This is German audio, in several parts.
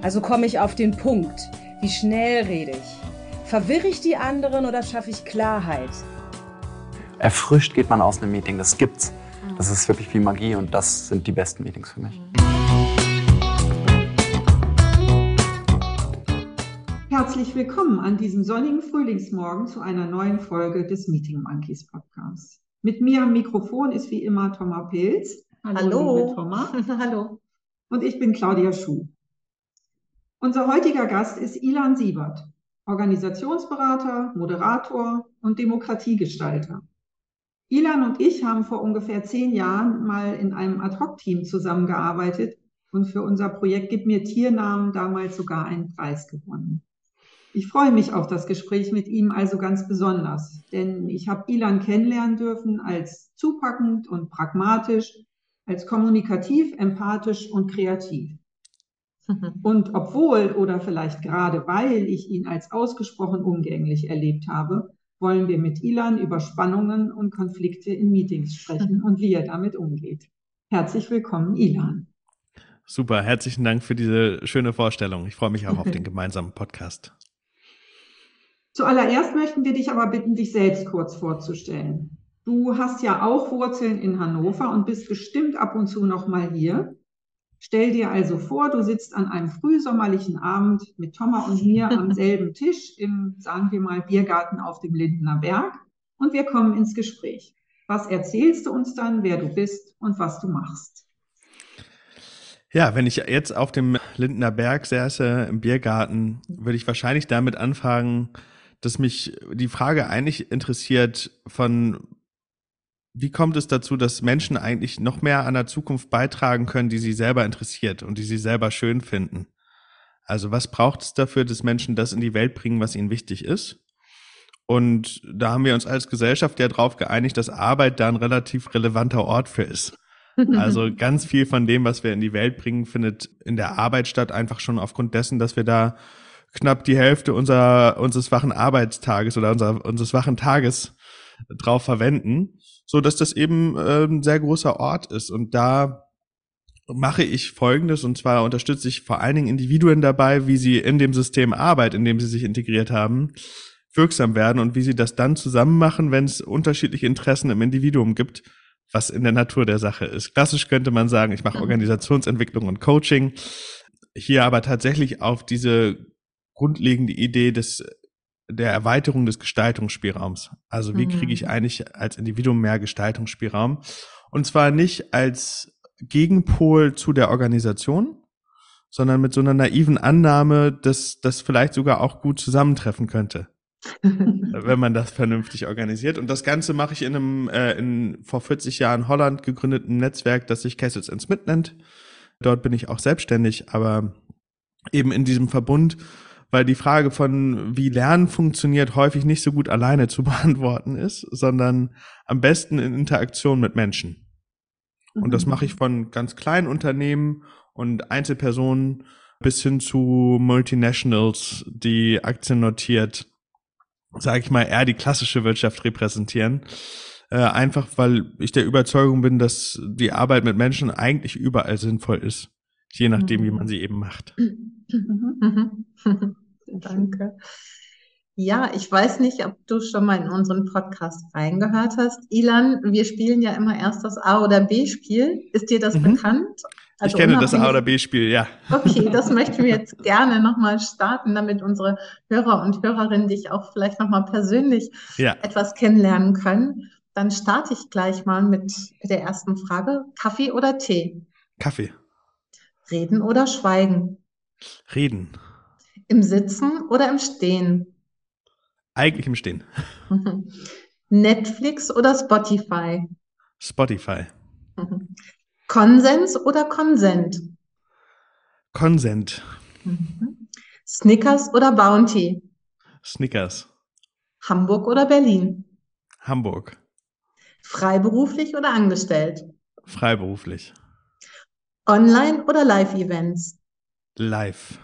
Also komme ich auf den Punkt. Wie schnell rede ich? Verwirre ich die anderen oder schaffe ich Klarheit? Erfrischt geht man aus einem Meeting, das gibt's. Das ist wirklich wie Magie und das sind die besten Meetings für mich. Herzlich willkommen an diesem sonnigen Frühlingsmorgen zu einer neuen Folge des Meeting Monkeys Podcasts. Mit mir am Mikrofon ist wie immer Thomas Pilz. Hallo. liebe Thomas. Hallo. Und ich bin Claudia Schuh. Unser heutiger Gast ist Ilan Siebert, Organisationsberater, Moderator und Demokratiegestalter. Ilan und ich haben vor ungefähr zehn Jahren mal in einem Ad-Hoc-Team zusammengearbeitet und für unser Projekt Gib mir Tiernamen damals sogar einen Preis gewonnen. Ich freue mich auf das Gespräch mit ihm also ganz besonders, denn ich habe Ilan kennenlernen dürfen als zupackend und pragmatisch, als kommunikativ, empathisch und kreativ. Und obwohl oder vielleicht gerade weil ich ihn als ausgesprochen umgänglich erlebt habe, wollen wir mit Ilan über Spannungen und Konflikte in Meetings sprechen und wie er damit umgeht. Herzlich willkommen, Ilan. Super, herzlichen Dank für diese schöne Vorstellung. Ich freue mich auch auf den gemeinsamen Podcast. Zuallererst möchten wir dich aber bitten, dich selbst kurz vorzustellen. Du hast ja auch Wurzeln in Hannover und bist bestimmt ab und zu noch mal hier. Stell dir also vor, du sitzt an einem frühsommerlichen Abend mit Thomas und mir am selben Tisch im, sagen wir mal, Biergarten auf dem Lindener Berg und wir kommen ins Gespräch. Was erzählst du uns dann, wer du bist und was du machst? Ja, wenn ich jetzt auf dem Lindener Berg säße im Biergarten, würde ich wahrscheinlich damit anfangen, dass mich die Frage eigentlich interessiert von wie kommt es dazu, dass Menschen eigentlich noch mehr an der Zukunft beitragen können, die sie selber interessiert und die sie selber schön finden? Also was braucht es dafür, dass Menschen das in die Welt bringen, was ihnen wichtig ist? Und da haben wir uns als Gesellschaft ja darauf geeinigt, dass Arbeit da ein relativ relevanter Ort für ist. Also ganz viel von dem, was wir in die Welt bringen, findet in der Arbeit statt, einfach schon aufgrund dessen, dass wir da knapp die Hälfte unserer, unseres wachen Arbeitstages oder unser, unseres wachen Tages drauf verwenden, so dass das eben äh, ein sehr großer Ort ist. Und da mache ich Folgendes, und zwar unterstütze ich vor allen Dingen Individuen dabei, wie sie in dem System Arbeit, in dem sie sich integriert haben, wirksam werden und wie sie das dann zusammen machen, wenn es unterschiedliche Interessen im Individuum gibt, was in der Natur der Sache ist. Klassisch könnte man sagen, ich mache Organisationsentwicklung und Coaching. Hier aber tatsächlich auf diese grundlegende Idee des der Erweiterung des Gestaltungsspielraums. Also wie kriege ich eigentlich als Individuum mehr Gestaltungsspielraum? Und zwar nicht als Gegenpol zu der Organisation, sondern mit so einer naiven Annahme, dass das vielleicht sogar auch gut zusammentreffen könnte, wenn man das vernünftig organisiert. Und das Ganze mache ich in einem äh, in vor 40 Jahren Holland gegründeten Netzwerk, das sich Castles and Smith nennt. Dort bin ich auch selbstständig, aber eben in diesem Verbund weil die Frage von, wie Lernen funktioniert, häufig nicht so gut alleine zu beantworten ist, sondern am besten in Interaktion mit Menschen. Und das mache ich von ganz kleinen Unternehmen und Einzelpersonen bis hin zu Multinationals, die Aktien notiert, sage ich mal, eher die klassische Wirtschaft repräsentieren. Äh, einfach weil ich der Überzeugung bin, dass die Arbeit mit Menschen eigentlich überall sinnvoll ist, je nachdem, wie man sie eben macht. Danke. Ja, ich weiß nicht, ob du schon mal in unseren Podcast reingehört hast. Ilan, wir spielen ja immer erst das A- oder B-Spiel. Ist dir das Mhm. bekannt? ich kenne das A- oder B-Spiel, ja. Okay, das möchten wir jetzt gerne nochmal starten, damit unsere Hörer und Hörerinnen dich auch vielleicht nochmal persönlich Ja. etwas kennenlernen können. Dann starte ich gleich mal mit der ersten Frage. Kaffee oder Tee? Kaffee. Reden oder schweigen? Reden. Im Sitzen oder im Stehen? Eigentlich im Stehen. Netflix oder Spotify? Spotify. Konsens oder Konsent? Konsent. Snickers oder Bounty? Snickers. Hamburg oder Berlin? Hamburg. Freiberuflich oder angestellt? Freiberuflich. Online oder Live-Events? Live.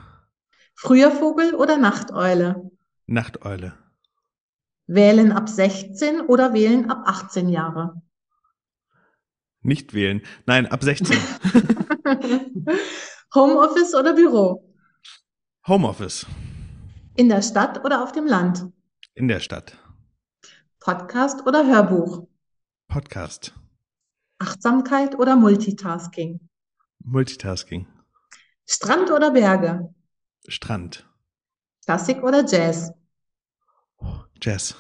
Früher Vogel oder Nachteule? Nachteule. Wählen ab 16 oder wählen ab 18 Jahre? Nicht wählen. Nein, ab 16. Homeoffice oder Büro? Homeoffice. In der Stadt oder auf dem Land? In der Stadt. Podcast oder Hörbuch? Podcast. Achtsamkeit oder Multitasking? Multitasking. Strand oder Berge? Strand. Klassik oder Jazz? Jazz.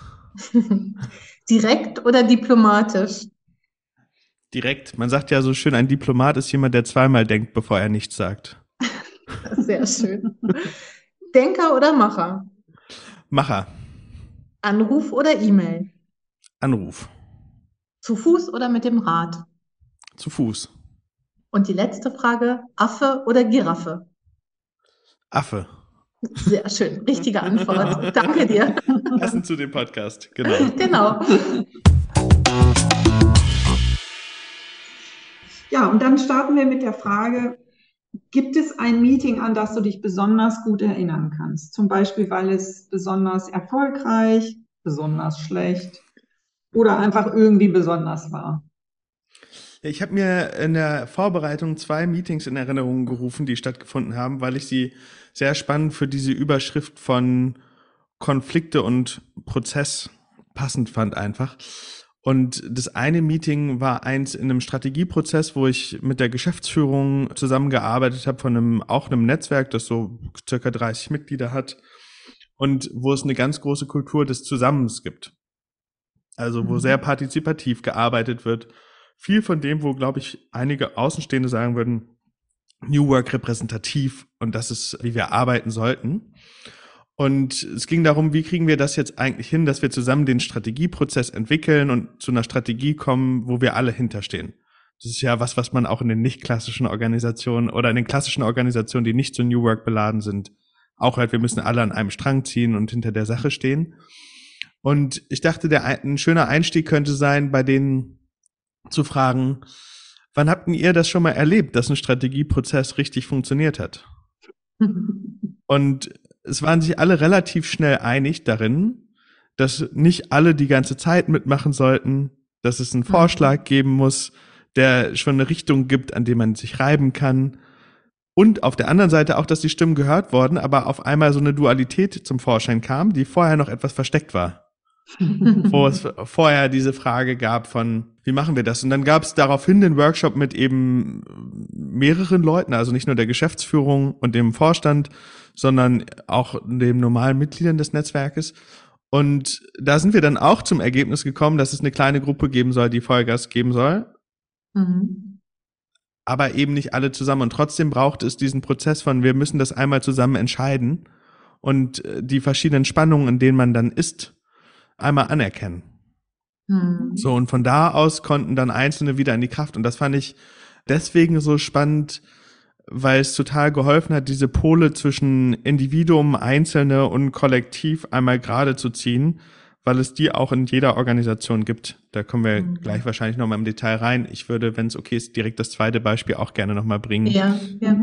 Direkt oder diplomatisch? Direkt. Man sagt ja so schön, ein Diplomat ist jemand, der zweimal denkt, bevor er nichts sagt. Sehr schön. Denker oder Macher? Macher. Anruf oder E-Mail? Anruf. Zu Fuß oder mit dem Rad? Zu Fuß. Und die letzte Frage, Affe oder Giraffe? Affe. Sehr schön, richtige Antwort. Danke dir. Passend zu dem Podcast, genau. Genau. Ja, und dann starten wir mit der Frage, gibt es ein Meeting, an das du dich besonders gut erinnern kannst? Zum Beispiel, weil es besonders erfolgreich, besonders schlecht oder einfach irgendwie besonders war? Ich habe mir in der Vorbereitung zwei Meetings in Erinnerung gerufen, die stattgefunden haben, weil ich sie sehr spannend für diese Überschrift von Konflikte und Prozess passend fand einfach. Und das eine Meeting war eins in einem Strategieprozess, wo ich mit der Geschäftsführung zusammengearbeitet habe von einem auch einem Netzwerk, das so circa 30 Mitglieder hat und wo es eine ganz große Kultur des Zusammens gibt. Also wo sehr partizipativ gearbeitet wird. Viel von dem, wo glaube ich einige Außenstehende sagen würden, New Work repräsentativ und das ist, wie wir arbeiten sollten. Und es ging darum, wie kriegen wir das jetzt eigentlich hin, dass wir zusammen den Strategieprozess entwickeln und zu einer Strategie kommen, wo wir alle hinterstehen. Das ist ja was, was man auch in den nicht klassischen Organisationen oder in den klassischen Organisationen, die nicht so New Work beladen sind, auch hört, wir müssen alle an einem Strang ziehen und hinter der Sache stehen. Und ich dachte, der, ein schöner Einstieg könnte sein, bei denen zu fragen, wann habt ihr das schon mal erlebt, dass ein Strategieprozess richtig funktioniert hat? Und es waren sich alle relativ schnell einig darin, dass nicht alle die ganze Zeit mitmachen sollten, dass es einen Vorschlag geben muss, der schon eine Richtung gibt, an dem man sich reiben kann. Und auf der anderen Seite auch, dass die Stimmen gehört wurden, aber auf einmal so eine Dualität zum Vorschein kam, die vorher noch etwas versteckt war. wo es vorher diese Frage gab von, wie machen wir das? Und dann gab es daraufhin den Workshop mit eben mehreren Leuten, also nicht nur der Geschäftsführung und dem Vorstand, sondern auch den normalen Mitgliedern des Netzwerkes. Und da sind wir dann auch zum Ergebnis gekommen, dass es eine kleine Gruppe geben soll, die Vollgas geben soll. Mhm. Aber eben nicht alle zusammen. Und trotzdem braucht es diesen Prozess von, wir müssen das einmal zusammen entscheiden und die verschiedenen Spannungen, in denen man dann ist, einmal anerkennen. Mhm. So, und von da aus konnten dann Einzelne wieder in die Kraft. Und das fand ich deswegen so spannend, weil es total geholfen hat, diese Pole zwischen Individuum, Einzelne und Kollektiv einmal gerade zu ziehen, weil es die auch in jeder Organisation gibt. Da kommen wir Mhm. gleich wahrscheinlich nochmal im Detail rein. Ich würde, wenn es okay ist, direkt das zweite Beispiel auch gerne nochmal bringen. Ja, ja.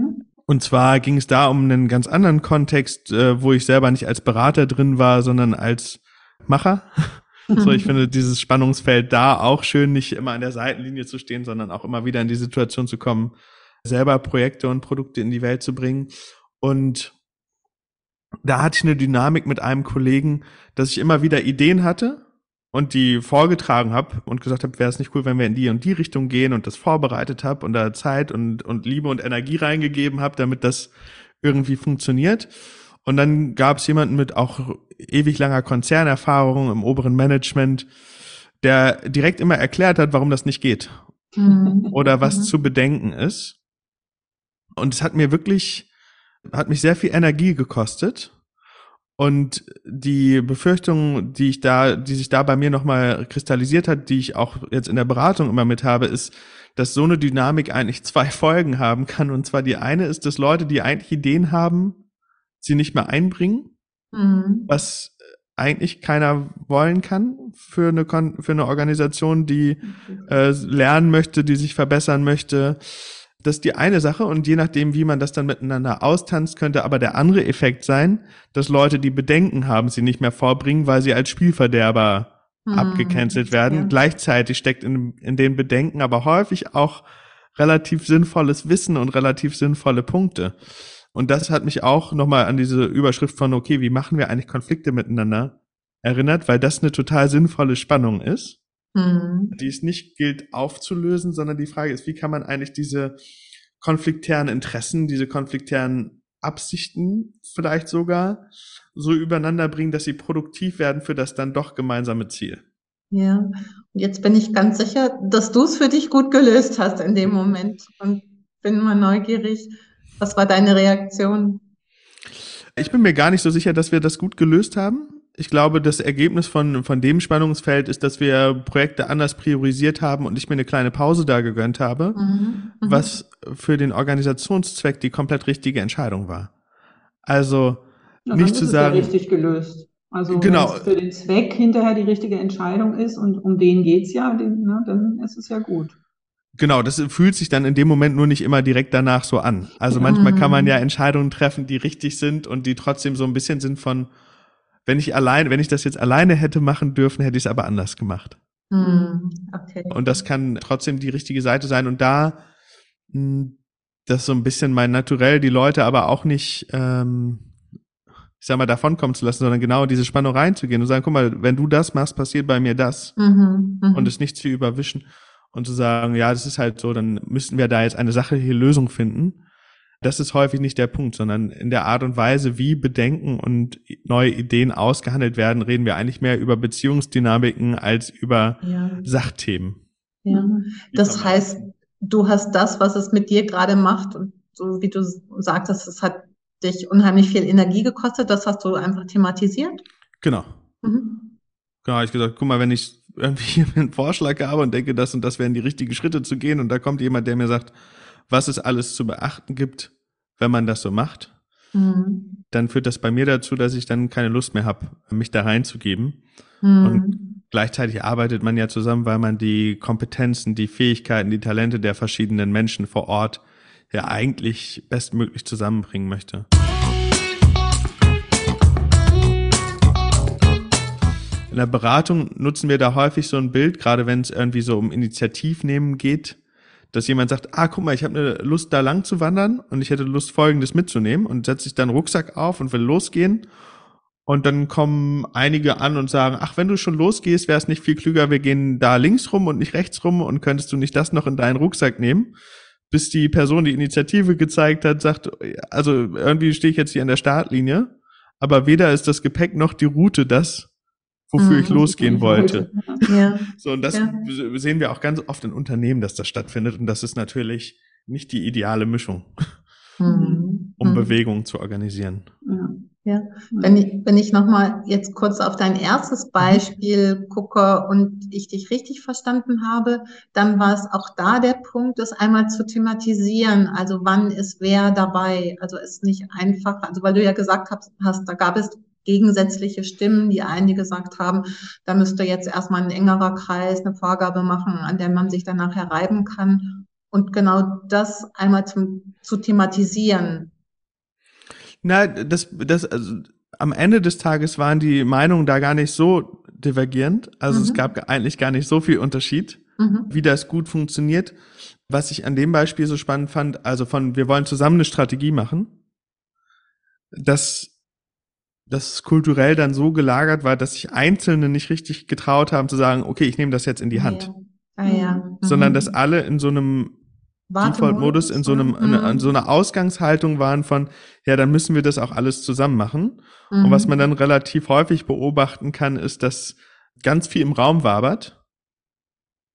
Und zwar ging es da um einen ganz anderen Kontext, äh, wo ich selber nicht als Berater drin war, sondern als Macher. So, ich finde dieses Spannungsfeld da auch schön, nicht immer an der Seitenlinie zu stehen, sondern auch immer wieder in die Situation zu kommen, selber Projekte und Produkte in die Welt zu bringen. Und da hatte ich eine Dynamik mit einem Kollegen, dass ich immer wieder Ideen hatte und die vorgetragen habe und gesagt habe, wäre es nicht cool, wenn wir in die und die Richtung gehen und das vorbereitet habe und da Zeit und, und Liebe und Energie reingegeben habe, damit das irgendwie funktioniert. Und dann gab es jemanden mit auch ewig langer Konzernerfahrung im oberen Management, der direkt immer erklärt hat, warum das nicht geht Mhm. oder was Mhm. zu bedenken ist. Und es hat mir wirklich, hat mich sehr viel Energie gekostet. Und die Befürchtung, die ich da, die sich da bei mir nochmal kristallisiert hat, die ich auch jetzt in der Beratung immer mit habe, ist, dass so eine Dynamik eigentlich zwei Folgen haben kann. Und zwar die eine ist, dass Leute, die eigentlich Ideen haben, sie nicht mehr einbringen, Mhm. was eigentlich keiner wollen kann für eine, Kon für eine Organisation, die äh, lernen möchte, die sich verbessern möchte. Das ist die eine Sache und je nachdem, wie man das dann miteinander austanzt, könnte aber der andere Effekt sein, dass Leute, die Bedenken haben, sie nicht mehr vorbringen, weil sie als Spielverderber Mhm. abgecancelt werden. Ja. Gleichzeitig steckt in, in den Bedenken aber häufig auch relativ sinnvolles Wissen und relativ sinnvolle Punkte. Und das hat mich auch nochmal an diese Überschrift von, okay, wie machen wir eigentlich Konflikte miteinander erinnert, weil das eine total sinnvolle Spannung ist, Mhm. die es nicht gilt aufzulösen, sondern die Frage ist, wie kann man eigentlich diese konfliktären Interessen, diese konfliktären Absichten vielleicht sogar so übereinander bringen, dass sie produktiv werden für das dann doch gemeinsame Ziel. Ja, und jetzt bin ich ganz sicher, dass du es für dich gut gelöst hast in dem Moment und bin mal neugierig. Was war deine Reaktion? Ich bin mir gar nicht so sicher, dass wir das gut gelöst haben. Ich glaube, das Ergebnis von, von dem Spannungsfeld ist, dass wir Projekte anders priorisiert haben und ich mir eine kleine Pause da gegönnt habe, Mhm. Mhm. was für den Organisationszweck die komplett richtige Entscheidung war. Also Ja, nicht dann zu sagen, es ja richtig gelöst. Also Genau. wenn es für den Zweck hinterher die richtige Entscheidung ist und um den geht's ja, den, ne, dann ist es ja gut. Genau, das fühlt sich dann in dem Moment nur nicht immer direkt danach so an. Also manchmal kann man ja Entscheidungen treffen, die richtig sind und die trotzdem so ein bisschen sind von, wenn ich allein, wenn ich das jetzt alleine hätte machen dürfen, hätte ich es aber anders gemacht. Mhm. Okay. Und das kann trotzdem die richtige Seite sein. Und da, mh, das ist so ein bisschen mein Naturell, die Leute aber auch nicht, ähm, ich sag mal, davonkommen zu lassen, sondern genau in diese Spannung reinzugehen und sagen, guck mal, wenn du das machst, passiert bei mir das. Mhm. Mhm. Und es nicht zu überwischen und zu sagen, ja, das ist halt so, dann müssten wir da jetzt eine sachliche Lösung finden. Das ist häufig nicht der Punkt, sondern in der Art und Weise, wie Bedenken und neue Ideen ausgehandelt werden, reden wir eigentlich mehr über Beziehungsdynamiken als über Ja. Sachthemen. Ja. Das heißt, du hast das, was es mit dir gerade macht und so wie du sagtest, es hat dich unheimlich viel Energie gekostet, das hast du einfach thematisiert. Genau. Mhm. Genau, ich gesagt, guck mal, wenn ich irgendwie einen Vorschlag habe und denke, das und das wären die richtigen Schritte zu gehen und da kommt jemand, der mir sagt, was es alles zu beachten gibt, wenn man das so macht, Mhm. dann führt das bei mir dazu, dass ich dann keine Lust mehr habe, mich da reinzugeben. Mhm. Und gleichzeitig arbeitet man ja zusammen, weil man die Kompetenzen, die Fähigkeiten, die Talente der verschiedenen Menschen vor Ort ja eigentlich bestmöglich zusammenbringen möchte. In der Beratung nutzen wir da häufig so ein Bild, gerade wenn es irgendwie so um Initiativnehmen geht, dass jemand sagt, ah, guck mal, ich habe eine Lust, da lang zu wandern und ich hätte Lust, Folgendes mitzunehmen und setzt sich dann Rucksack auf und will losgehen. Und dann kommen einige an und sagen, ach, wenn du schon losgehst, wäre es nicht viel klüger, wir gehen da links rum und nicht rechts rum und könntest du nicht das noch in deinen Rucksack nehmen? Bis die Person die Initiative gezeigt hat, sagt, also irgendwie stehe ich jetzt hier an der Startlinie, aber weder ist das Gepäck noch die Route das, wofür Mhm. ich losgehen wollte. Ja. So, und das Ja. sehen wir auch ganz oft in Unternehmen, dass das stattfindet. Und das ist natürlich nicht die ideale Mischung, Mhm. um Mhm. Bewegung zu organisieren. Ja. Ja, wenn ich, wenn ich nochmal jetzt kurz auf dein erstes Beispiel gucke und ich dich richtig verstanden habe, dann war es auch da der Punkt, das einmal zu thematisieren. Also wann ist wer dabei? Also ist nicht einfach, also weil du ja gesagt hast, hast, da gab es gegensätzliche Stimmen, die einen, gesagt haben, da müsste jetzt erstmal ein engerer Kreis eine Vorgabe machen, an der man sich dann nachher reiben kann. Und genau das einmal zum, zu thematisieren. Na, das, das, also, am Ende des Tages waren die Meinungen da gar nicht so divergierend. Also es Mhm. gab eigentlich gar nicht so viel Unterschied, Mhm. wie das gut funktioniert. Was ich an dem Beispiel so spannend fand, also von, wir wollen zusammen eine Strategie machen, dass das kulturell dann so gelagert war, dass sich Einzelne nicht richtig getraut haben zu sagen, okay, ich nehme das jetzt in die Hand. Ja. Ah, ja. Mhm. Sondern dass alle in so einem Default-Modus in so einem, in, Mhm. in so einer Ausgangshaltung waren von, ja, dann müssen wir das auch alles zusammen machen. Mhm. Und was man dann relativ häufig beobachten kann, ist, dass ganz viel im Raum wabert,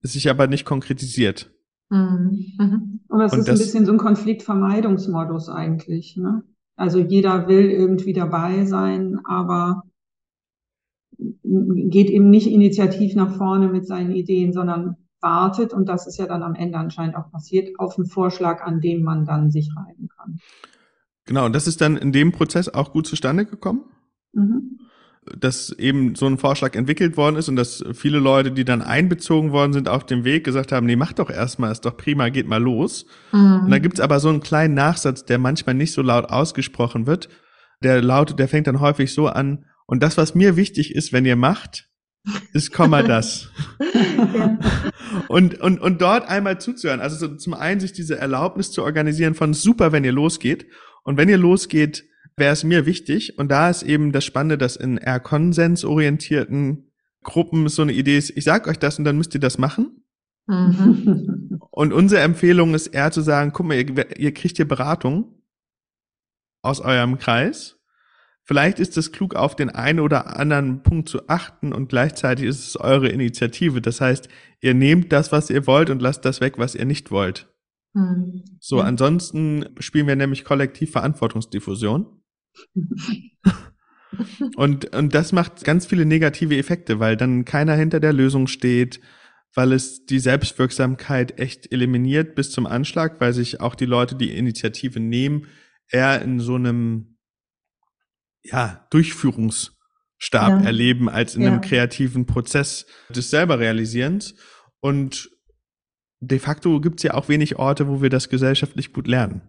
es sich aber nicht konkretisiert. Mhm. Mhm. Aber es Und ist ein das- bisschen so ein Konfliktvermeidungsmodus eigentlich, ne? Also jeder will irgendwie dabei sein, aber geht eben nicht initiativ nach vorne mit seinen Ideen, sondern wartet, und das ist ja dann am Ende anscheinend auch passiert, auf einen Vorschlag, an dem man dann sich reiben kann. Genau, und das ist dann in dem Prozess auch gut zustande gekommen? Mhm. Dass eben so ein Vorschlag entwickelt worden ist und dass viele Leute, die dann einbezogen worden sind auf dem Weg, gesagt haben, nee, mach doch erstmal, ist doch prima, geht mal los. Mhm. Und dann gibt's aber so einen kleinen Nachsatz, der manchmal nicht so laut ausgesprochen wird. Der lautet, der fängt dann häufig so an, und das, was mir wichtig ist, wenn ihr macht, ist Komma das. Und, und, und dort einmal zuzuhören. Also so zum einen sich diese Erlaubnis zu organisieren von super, wenn ihr losgeht. Und wenn ihr losgeht, wäre es mir wichtig. Und da ist eben das Spannende, dass in eher konsensorientierten Gruppen so eine Idee ist, ich sag euch das und dann müsst ihr das machen. Mhm. Und unsere Empfehlung ist eher zu sagen, guck mal, ihr, ihr kriegt hier Beratung aus eurem Kreis. Vielleicht ist es klug, auf den einen oder anderen Punkt zu achten und gleichzeitig ist es eure Initiative. Das heißt, ihr nehmt das, was ihr wollt und lasst das weg, was ihr nicht wollt. Mhm. So, ansonsten spielen wir nämlich kollektiv Verantwortungsdiffusion. Und, und das macht ganz viele negative Effekte, weil dann keiner hinter der Lösung steht, weil es die Selbstwirksamkeit echt eliminiert bis zum Anschlag, weil sich auch die Leute, die Initiative nehmen, eher in so einem ja, Durchführungsstab Ja. erleben als in Ja. einem kreativen Prozess des selber Realisierens. Und de facto gibt's ja auch wenig Orte, wo wir das gesellschaftlich gut lernen.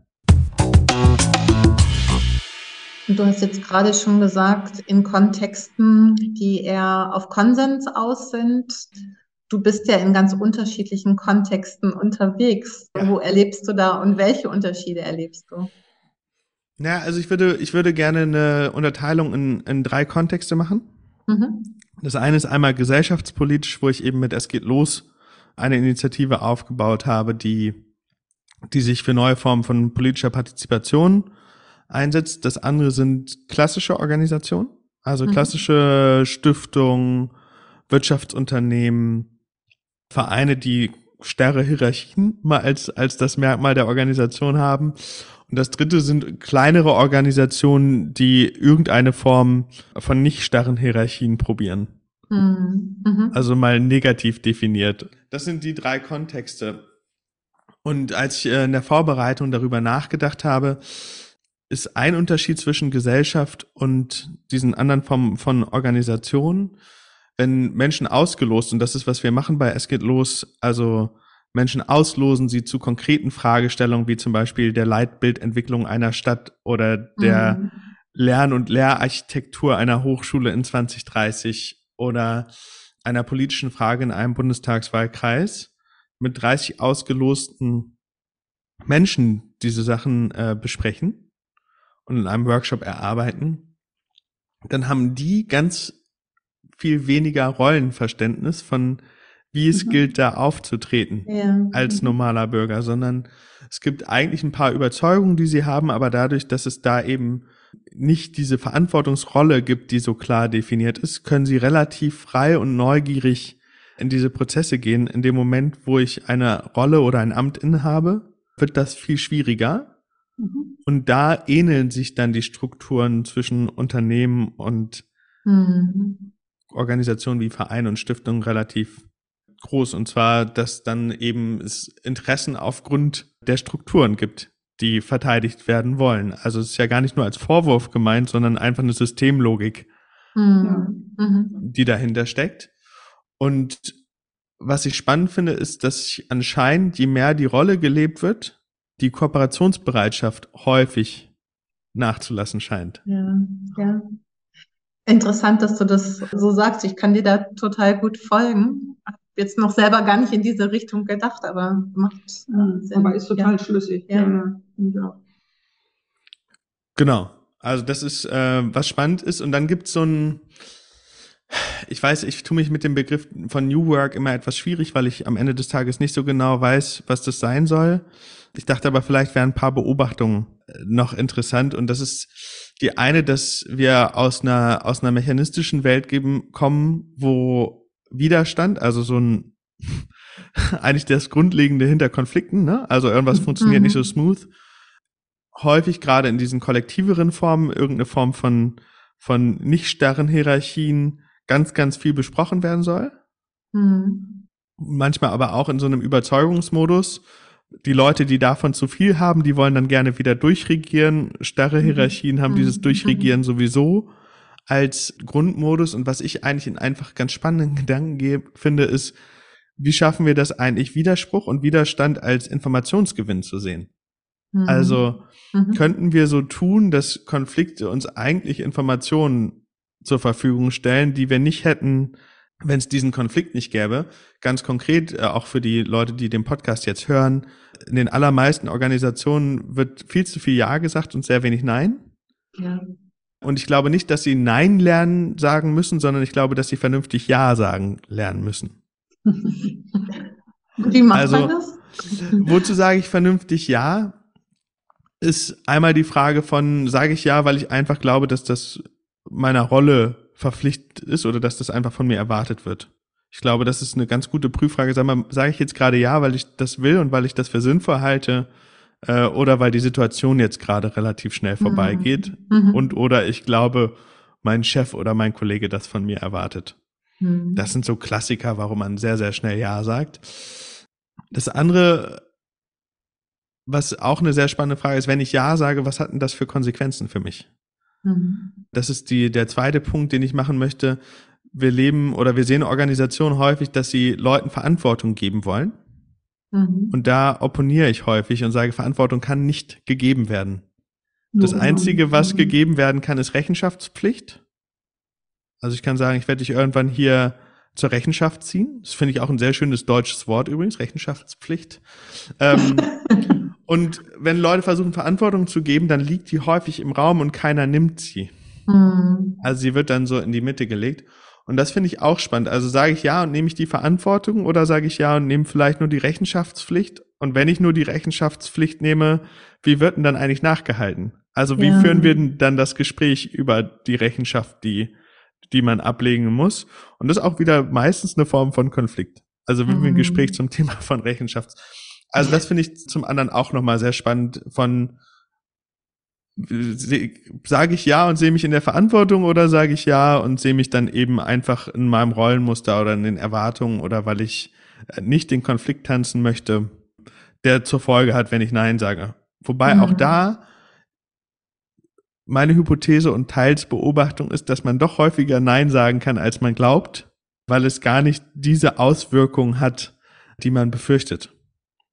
Und du hast jetzt gerade schon gesagt, in Kontexten, die eher auf Konsens aus sind. Du bist ja in ganz unterschiedlichen Kontexten unterwegs. Wo erlebst du da und welche Unterschiede erlebst du? Ja, also ich würde, ich würde gerne eine Unterteilung in, in drei Kontexte machen. Mhm. Das eine ist einmal gesellschaftspolitisch, wo ich eben mit Es geht los eine Initiative aufgebaut habe, die, die sich für neue Formen von politischer Partizipation einsetzt. Das andere sind klassische Organisationen, also Mhm. klassische Stiftungen, Wirtschaftsunternehmen, Vereine, die starre Hierarchien mal als, als das Merkmal der Organisation haben. Und das dritte sind kleinere Organisationen, die irgendeine Form von nicht starren Hierarchien probieren. Mhm. Mhm. Also mal negativ definiert. Das sind die drei Kontexte. Und als ich äh, in der Vorbereitung darüber nachgedacht habe, ist ein Unterschied zwischen Gesellschaft und diesen anderen Formen von Organisationen, wenn Menschen ausgelost, und das ist, was wir machen bei Es geht los, also Menschen auslosen, sie zu konkreten Fragestellungen, wie zum Beispiel der Leitbildentwicklung einer Stadt oder der Mhm. Lern- und Lehrarchitektur einer Hochschule in 2030 oder einer politischen Frage in einem Bundestagswahlkreis. Mit 30 ausgelosten Menschen diese Sachen äh, besprechen und in einem Workshop erarbeiten, dann haben die ganz viel weniger Rollenverständnis von, wie es Mhm. gilt, da aufzutreten Ja. als Mhm. normaler Bürger, sondern es gibt eigentlich ein paar Überzeugungen, die sie haben, aber dadurch, dass es da eben nicht diese Verantwortungsrolle gibt, die so klar definiert ist, können sie relativ frei und neugierig in diese Prozesse gehen. In dem Moment, wo ich eine Rolle oder ein Amt innehabe, wird das viel schwieriger. Mhm. Und da ähneln sich dann die Strukturen zwischen Unternehmen und Mhm. Organisationen wie Vereine und Stiftungen relativ groß. Und zwar, dass dann eben es Interessen aufgrund der Strukturen gibt, die verteidigt werden wollen. Also es ist ja gar nicht nur als Vorwurf gemeint, sondern einfach eine Systemlogik, Mhm. Mhm. die dahinter steckt. Und was ich spannend finde, ist, dass anscheinend, je mehr die Rolle gelebt wird, die Kooperationsbereitschaft häufig nachzulassen scheint. Ja, ja. Interessant, dass du das so sagst. Ich kann dir da total gut folgen. Hab jetzt noch selber gar nicht in diese Richtung gedacht, aber macht äh. Sinn. Aber ist total Ja. schlüssig. Ja. Ja. Ja. Genau. Also das ist, äh, was spannend ist. Und dann gibt's so ein, ich weiß, ich tue mich mit dem Begriff von New Work immer etwas schwierig, weil ich am Ende des Tages nicht so genau weiß, was das sein soll. Ich dachte aber, vielleicht wären ein paar Beobachtungen äh, noch interessant. Und das ist die eine, dass wir aus einer, aus einer mechanistischen Welt geben, kommen, wo Widerstand, also so ein, eigentlich das Grundlegende hinter Konflikten, ne? Also irgendwas funktioniert Mhm. nicht so smooth häufig gerade in diesen kollektiveren Formen irgendeine Form von, von nicht starren Hierarchien ganz, ganz viel besprochen werden soll. Mhm. Manchmal aber auch in so einem Überzeugungsmodus, die Leute, die davon zu viel haben, die wollen dann gerne wieder durchregieren. Starre Hierarchien haben dieses Durchregieren sowieso als Grundmodus. Und was ich eigentlich in einfach ganz spannenden Gedanken gebe, finde, ist, wie schaffen wir das eigentlich, Widerspruch und Widerstand als Informationsgewinn zu sehen? Mhm. Also Mhm. könnten wir so tun, dass Konflikte uns eigentlich Informationen zur Verfügung stellen, die wir nicht hätten, wenn es diesen Konflikt nicht gäbe. Ganz konkret, äh, auch für die Leute, die den Podcast jetzt hören, in den allermeisten Organisationen wird viel zu viel Ja gesagt und sehr wenig Nein. Ja. Und ich glaube nicht, dass sie Nein lernen sagen müssen, sondern ich glaube, dass sie vernünftig Ja sagen lernen müssen. Wie macht Also- man das? Wozu sage ich vernünftig Ja? Ist einmal die Frage von, sage ich Ja, weil ich einfach glaube, dass das meiner Rolle verpflichtet ist oder dass das einfach von mir erwartet wird. Ich glaube, das ist eine ganz gute Prüffrage. Sag mal, sage ich jetzt gerade Ja, weil ich das will und weil ich das für sinnvoll halte, äh, oder weil die Situation jetzt gerade relativ schnell vorbeigeht Mhm. und oder ich glaube, mein Chef oder mein Kollege das von mir erwartet. Mhm. Das sind so Klassiker, warum man sehr, sehr schnell Ja sagt. Das andere, was auch eine sehr spannende Frage ist, wenn ich Ja sage, was hat denn das für Konsequenzen für mich? Mhm. Das ist die, der zweite Punkt, den ich machen möchte. Wir leben oder wir sehen Organisationen häufig, dass sie Leuten Verantwortung geben wollen. Mhm. Und da opponiere ich häufig und sage, Verantwortung kann nicht gegeben werden. Das Einzige, was Mhm. gegeben werden kann, ist Rechenschaftspflicht. Also ich kann sagen, ich werde dich irgendwann hier zur Rechenschaft ziehen. Das finde ich auch ein sehr schönes deutsches Wort übrigens, Rechenschaftspflicht. Ähm, und wenn Leute versuchen, Verantwortung zu geben, dann liegt die häufig im Raum und keiner nimmt sie. Mhm. Also sie wird dann so in die Mitte gelegt. Und das finde ich auch spannend. Also sage ich ja und nehme ich die Verantwortung oder sage ich ja und nehme vielleicht nur die Rechenschaftspflicht? Und wenn ich nur die Rechenschaftspflicht nehme, wie wird denn dann eigentlich nachgehalten? Also wie Ja. führen wir denn dann das Gespräch über die Rechenschaft, die, die man ablegen muss? Und das ist auch wieder meistens eine Form von Konflikt. Also wie ein Mhm. Gespräch zum Thema von Rechenschafts. Also das finde ich zum anderen auch nochmal sehr spannend von sage ich ja und sehe mich in der Verantwortung oder sage ich ja und sehe mich dann eben einfach in meinem Rollenmuster oder in den Erwartungen oder weil ich äh, nicht den Konflikt tanzen möchte, der zur Folge hat, wenn ich Nein sage. Wobei Mhm. auch da meine Hypothese und teils Beobachtung ist, dass man doch häufiger Nein sagen kann, als man glaubt, weil es gar nicht diese Auswirkung hat, die man befürchtet.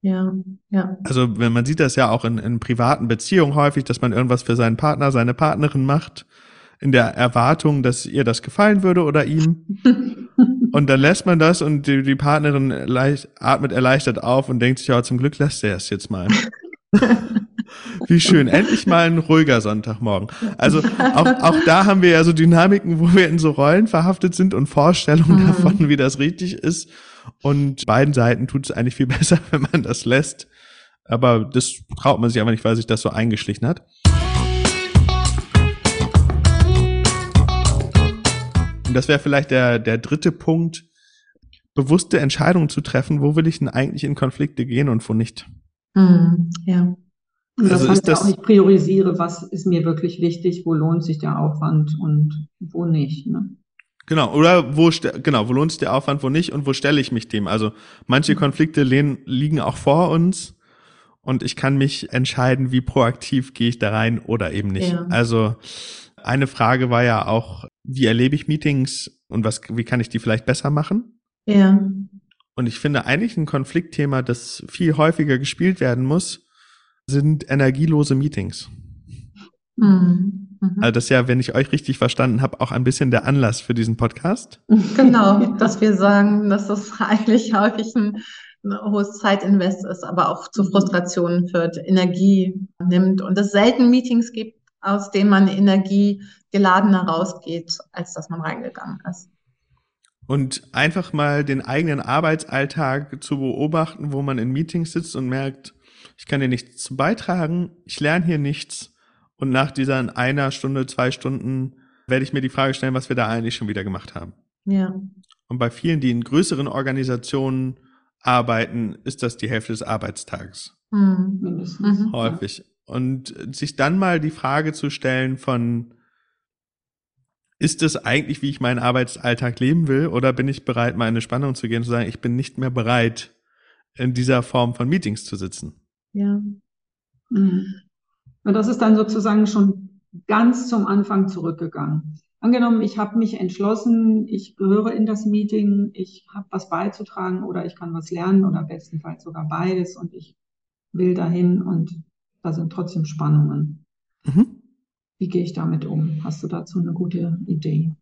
Ja, ja. Also wenn man sieht das ja auch in, in privaten Beziehungen häufig, dass man irgendwas für seinen Partner, seine Partnerin macht, in der Erwartung, dass ihr das gefallen würde oder ihm. Und dann lässt man das und die, die Partnerin leicht, atmet erleichtert auf und denkt sich, ja, zum Glück lässt er es jetzt mal. Wie schön, endlich mal ein ruhiger Sonntagmorgen. Also auch, auch da haben wir ja so Dynamiken, wo wir in so Rollen verhaftet sind und Vorstellungen Mhm. davon, wie das richtig ist. Und beiden Seiten tut es eigentlich viel besser, wenn man das lässt. Aber das traut man sich einfach nicht, weil sich das so eingeschlichen hat. Und das wäre vielleicht der, der dritte Punkt, bewusste Entscheidungen zu treffen, wo will ich denn eigentlich in Konflikte gehen und wo nicht. Mhm. Ja. Und das Also heißt ist ja das- auch, ich priorisiere, was ist mir wirklich wichtig, wo lohnt sich der Aufwand und wo nicht. Ne? Genau, oder wo genau, wo lohnt sich der Aufwand, wo nicht und wo stelle ich mich dem? Also manche Konflikte lehnen, liegen auch vor uns und ich kann mich entscheiden, wie proaktiv gehe ich da rein oder eben nicht. Ja. Also eine Frage war ja auch, wie erlebe ich Meetings und was, wie kann ich die vielleicht besser machen? Ja. Und ich finde eigentlich ein Konfliktthema, das viel häufiger gespielt werden muss, sind energielose Meetings. Mhm. Mhm. Also das ist ja, wenn ich euch richtig verstanden habe, auch ein bisschen der Anlass für diesen Podcast. Genau, dass wir sagen, dass das eigentlich häufig ein, ein hohes Zeitinvest ist, aber auch zu Frustrationen führt, Energie nimmt und es selten Meetings gibt, aus denen man Energie geladener rausgeht, als dass man reingegangen ist. Und einfach mal den eigenen Arbeitsalltag zu beobachten, wo man in Meetings sitzt und merkt, ich kann hier nichts beitragen, ich lerne hier nichts. Und nach dieser einer Stunde, zwei Stunden werde ich mir die Frage stellen, was wir da eigentlich schon wieder gemacht haben. Ja. Und bei vielen, die in größeren Organisationen arbeiten, ist das die Hälfte des Arbeitstages. Mhm. Mindestens. Mhm. Häufig. Und sich dann mal die Frage zu stellen von, ist es eigentlich, wie ich meinen Arbeitsalltag leben will, oder bin ich bereit, mal in eine Spannung zu gehen und zu sagen, ich bin nicht mehr bereit, in dieser Form von Meetings zu sitzen. Ja. Mhm. Und das ist dann sozusagen schon ganz zum Anfang zurückgegangen. Angenommen, ich habe mich entschlossen, ich gehöre in das Meeting, ich habe was beizutragen oder ich kann was lernen oder bestenfalls sogar beides und ich will dahin und da sind trotzdem Spannungen. Mhm. Wie gehe ich damit um? Hast du dazu eine gute Idee?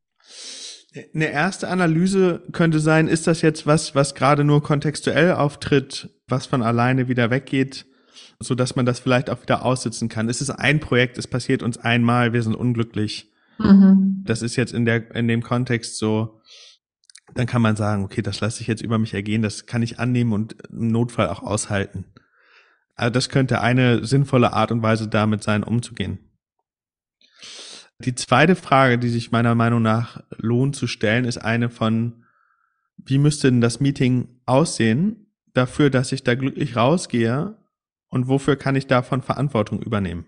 Eine erste Analyse könnte sein, ist das jetzt was, was gerade nur kontextuell auftritt, was von alleine wieder weggeht, so dass man das vielleicht auch wieder aussitzen kann. Es ist ein Projekt, es passiert uns einmal, wir sind unglücklich. Mhm. Das ist jetzt in der, in dem Kontext so, dann kann man sagen, okay, das lasse ich jetzt über mich ergehen, das kann ich annehmen und im Notfall auch aushalten. Also das könnte eine sinnvolle Art und Weise damit sein, umzugehen. Die zweite Frage, die sich meiner Meinung nach lohnt zu stellen, ist eine von, wie müsste denn das Meeting aussehen dafür, dass ich da glücklich rausgehe und wofür kann ich davon Verantwortung übernehmen?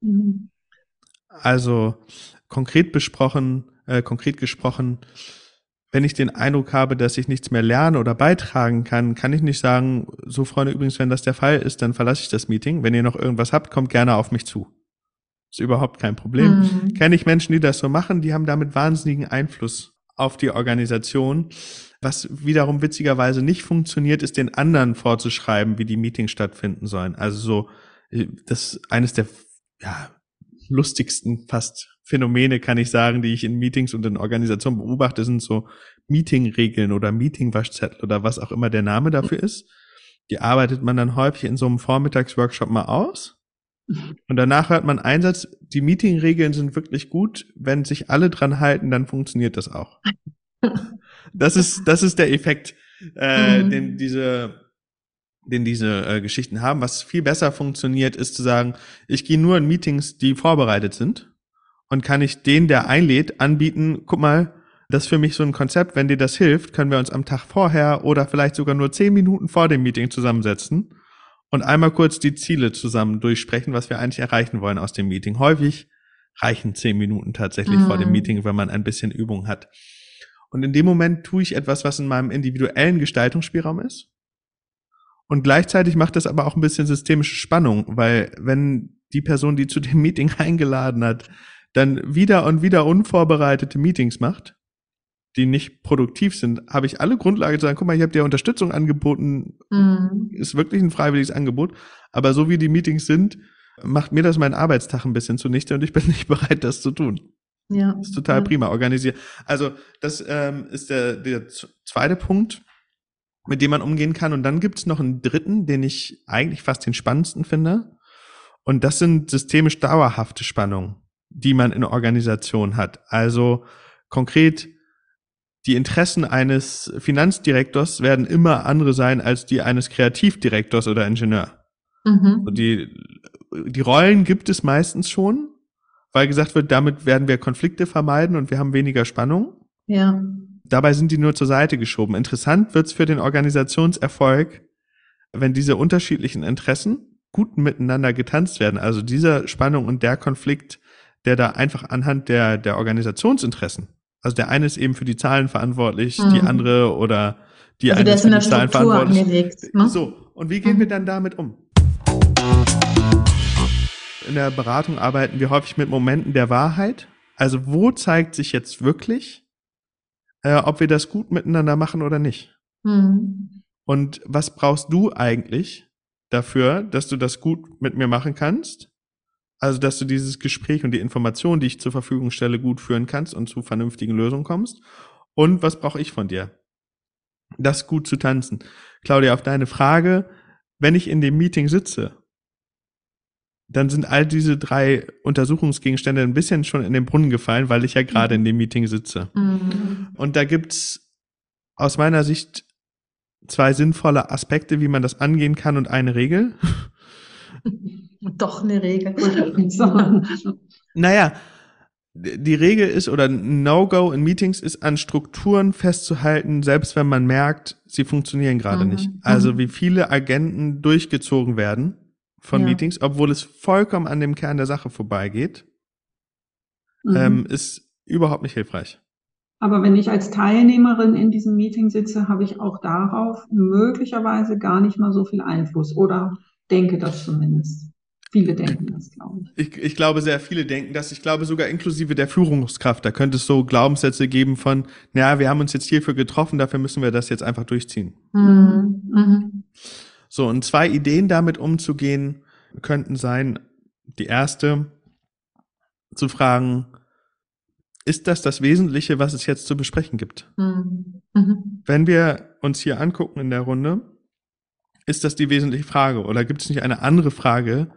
Mhm. Also konkret besprochen, äh, konkret gesprochen, wenn ich den Eindruck habe, dass ich nichts mehr lernen oder beitragen kann, kann ich nicht sagen, so Freunde, übrigens, wenn das der Fall ist, dann verlasse ich das Meeting. Wenn ihr noch irgendwas habt, kommt gerne auf mich zu. Ist überhaupt kein Problem. Mhm. Kenne ich Menschen, die das so machen, die haben damit wahnsinnigen Einfluss auf die Organisation. Was wiederum witzigerweise nicht funktioniert, ist den anderen vorzuschreiben, wie die Meetings stattfinden sollen. Also so, äh, das ist eines der ja, lustigsten fast Phänomene, kann ich sagen, die ich in Meetings und in Organisationen beobachte, sind so Meetingregeln oder Meetingwaschzettel oder was auch immer der Name dafür ist. Die arbeitet man dann häufig in so einem Vormittagsworkshop mal aus. Und danach hört man Einsatz, die Meetingregeln sind wirklich gut. Wenn sich alle dran halten, dann funktioniert das auch. Das ist, das ist der Effekt, äh, Mhm. den diese, den diese äh, Geschichten haben. Was viel besser funktioniert, ist zu sagen, ich gehe nur in Meetings, die vorbereitet sind und kann ich den, der einlädt, anbieten, guck mal, das ist für mich so ein Konzept, wenn dir das hilft, können wir uns am Tag vorher oder vielleicht sogar nur zehn Minuten vor dem Meeting zusammensetzen und einmal kurz die Ziele zusammen durchsprechen, was wir eigentlich erreichen wollen aus dem Meeting. Häufig reichen zehn Minuten tatsächlich Mhm. vor dem Meeting, wenn man ein bisschen Übung hat. Und in dem Moment tue ich etwas, was in meinem individuellen Gestaltungsspielraum ist. Und gleichzeitig macht das aber auch ein bisschen systemische Spannung, weil wenn die Person, die zu dem Meeting eingeladen hat, dann wieder und wieder unvorbereitete Meetings macht, die nicht produktiv sind, habe ich alle Grundlage zu sagen, guck mal, ich habe dir Unterstützung angeboten, Mhm. ist wirklich ein freiwilliges Angebot, aber so wie die Meetings sind, macht mir das meinen Arbeitstag ein bisschen zunichte und ich bin nicht bereit, das zu tun. Ja. Das ist total ja. prima organisiert. Also das ähm, ist der, der zweite Punkt, mit dem man umgehen kann. Und dann gibt es noch einen dritten, den ich eigentlich fast den spannendsten finde. Und das sind systemisch dauerhafte Spannungen, die man in Organisationen hat. Also konkret, die Interessen eines Finanzdirektors werden immer andere sein als die eines Kreativdirektors oder Ingenieur. Mhm. Die, die Rollen gibt es meistens schon, weil gesagt wird, damit werden wir Konflikte vermeiden und wir haben weniger Spannung. Ja. Dabei sind die nur zur Seite geschoben. Interessant wird's für den Organisationserfolg, wenn diese unterschiedlichen Interessen gut miteinander getanzt werden. Also dieser Spannung und der Konflikt, der da einfach anhand der, der Organisationsinteressen, also der eine ist eben für die Zahlen verantwortlich, Mhm. die andere oder die Also eine ist für in die der Zahlen Struktur verantwortlich. angelegt. Ne? So, und wie gehen Mhm. wir dann damit um? In der Beratung arbeiten wir häufig mit Momenten der Wahrheit. Also wo zeigt sich jetzt wirklich, äh, ob wir das gut miteinander machen oder nicht? Mhm. Und was brauchst du eigentlich dafür, dass du das gut mit mir machen kannst? Also, dass du dieses Gespräch und die Informationen, die ich zur Verfügung stelle, gut führen kannst und zu vernünftigen Lösungen kommst. Und was brauche ich von dir? Das gut zu tanzen. Claudia, auf deine Frage, wenn ich in dem Meeting sitze, dann sind all diese drei Untersuchungsgegenstände ein bisschen schon in den Brunnen gefallen, weil ich ja gerade in dem Meeting sitze. Mhm. Und da gibt's aus meiner Sicht zwei sinnvolle Aspekte, wie man das angehen kann und eine Regel. Doch eine Regel. Naja, die Regel ist oder No-Go in Meetings ist an Strukturen festzuhalten, selbst wenn man merkt, sie funktionieren gerade Mhm, nicht. Also mhm. wie viele Agenten durchgezogen werden von Ja. Meetings, obwohl es vollkommen an dem Kern der Sache vorbeigeht, Mhm. ähm, ist überhaupt nicht hilfreich. Aber wenn ich als Teilnehmerin in diesem Meeting sitze, habe ich auch darauf möglicherweise gar nicht mal so viel Einfluss oder denke das zumindest. Viele denken das, glaube ich. ich. Ich glaube, sehr viele denken das. Ich glaube sogar inklusive der Führungskraft. Da könnte es so Glaubenssätze geben von, naja, wir haben uns jetzt hierfür getroffen, dafür müssen wir das jetzt einfach durchziehen. Mhm. Mhm. So, und zwei Ideen damit umzugehen könnten sein, die erste, zu fragen, ist das das Wesentliche, was es jetzt zu besprechen gibt? Mhm. Mhm. Wenn wir uns hier angucken in der Runde, ist das die wesentliche Frage oder gibt es nicht eine andere Frage,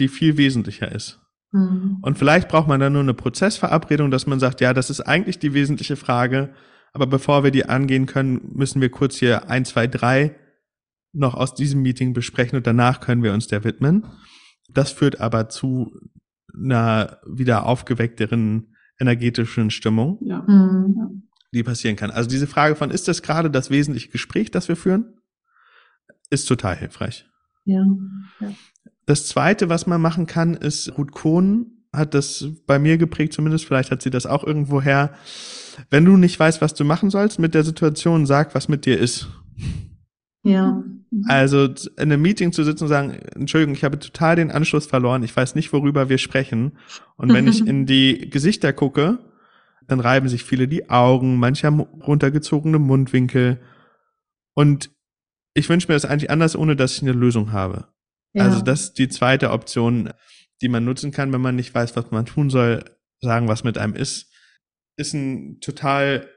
die viel wesentlicher ist? Mhm. Und vielleicht braucht man dann nur eine Prozessverabredung, dass man sagt, ja, das ist eigentlich die wesentliche Frage, aber bevor wir die angehen können, müssen wir kurz hier ein, zwei, drei noch aus diesem Meeting besprechen und danach können wir uns der widmen. Das führt aber zu einer wieder aufgeweckteren energetischen Stimmung, ja. Mhm. die passieren kann. Also diese Frage von, ist das gerade das wesentliche Gespräch, das wir führen, ist total hilfreich. Ja. ja. Das zweite, was man machen kann, ist, Ruth Kohn hat das bei mir geprägt, zumindest vielleicht hat sie das auch irgendwo her. Wenn du nicht weißt, was du machen sollst mit der Situation, sag, was mit dir ist. Ja. Also in einem Meeting zu sitzen und sagen, Entschuldigung, ich habe total den Anschluss verloren, ich weiß nicht, worüber wir sprechen. Und wenn ich in die Gesichter gucke, dann reiben sich viele die Augen, manche haben runtergezogene Mundwinkel. Und ich wünsche mir das eigentlich anders, ohne dass ich eine Lösung habe. Ja. Also das ist die zweite Option, die man nutzen kann, wenn man nicht weiß, was man tun soll, sagen, was mit einem ist, ist ein total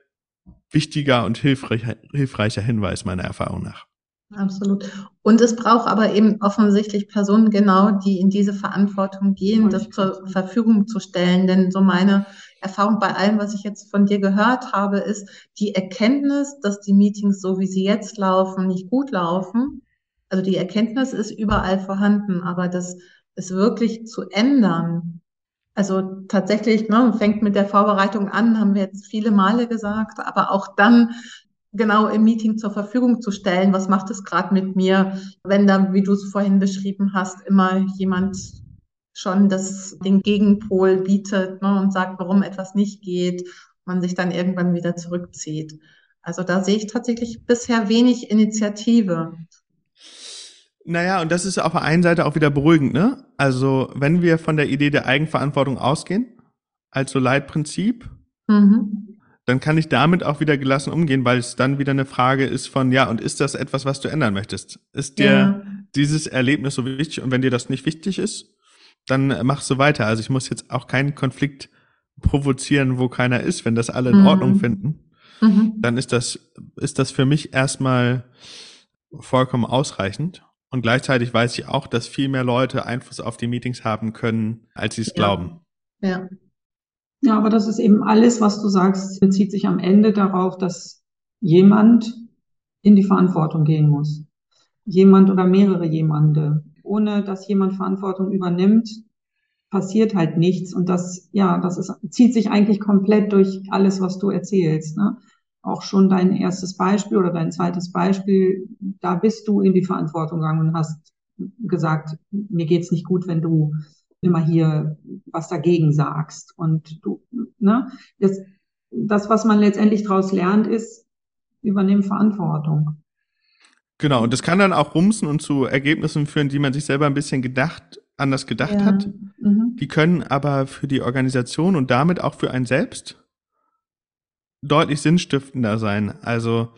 wichtiger und hilfreicher, hilfreicher Hinweis meiner Erfahrung nach. Absolut. Und es braucht aber eben offensichtlich Personen genau, die in diese Verantwortung gehen, das zur Verfügung zu stellen. Denn so meine Erfahrung bei allem, was ich jetzt von dir gehört habe, ist die Erkenntnis, dass die Meetings, so wie sie jetzt laufen, nicht gut laufen. Also die Erkenntnis ist überall vorhanden, aber das ist wirklich zu ändern. Also tatsächlich, ne, fängt mit der Vorbereitung an, haben wir jetzt viele Male gesagt, aber auch dann genau im Meeting zur Verfügung zu stellen. Was macht es gerade mit mir, wenn da, wie du es vorhin beschrieben hast, immer jemand schon das, den Gegenpol bietet ne, und sagt, warum etwas nicht geht, man sich dann irgendwann wieder zurückzieht. Also da sehe ich tatsächlich bisher wenig Initiative. Naja, und das ist auf der einen Seite auch wieder beruhigend, ne? Also, wenn wir von der Idee der Eigenverantwortung ausgehen, als so Leitprinzip, mhm dann kann ich damit auch wieder gelassen umgehen, weil es dann wieder eine Frage ist von, ja, und ist das etwas, was du ändern möchtest? Ist dir ja. dieses Erlebnis so wichtig? Und wenn dir das nicht wichtig ist, dann machst du weiter. Also ich muss jetzt auch keinen Konflikt provozieren, wo keiner ist, wenn das alle in mhm. Ordnung finden. Mhm. Dann ist das, ist das für mich erstmal vollkommen ausreichend. Und gleichzeitig weiß ich auch, dass viel mehr Leute Einfluss auf die Meetings haben können, als sie es ja. glauben. Ja. Ja, aber das ist eben alles, was du sagst, bezieht sich am Ende darauf, dass jemand in die Verantwortung gehen muss. Jemand oder mehrere jemande. Ohne dass jemand Verantwortung übernimmt, passiert halt nichts. Und das, ja, das ist, zieht sich eigentlich komplett durch alles, was du erzählst. Ne? Auch schon dein erstes Beispiel oder dein zweites Beispiel, da bist du in die Verantwortung gegangen und hast gesagt, mir geht's nicht gut, wenn du immer hier was dagegen sagst. Und du, ne, das, das was man letztendlich daraus lernt, ist, übernehmen Verantwortung. Genau, und das kann dann auch rumsen und zu Ergebnissen führen, die man sich selber ein bisschen gedacht, anders gedacht ja. hat. Mhm. Die können aber für die Organisation und damit auch für einen selbst deutlich sinnstiftender sein. Also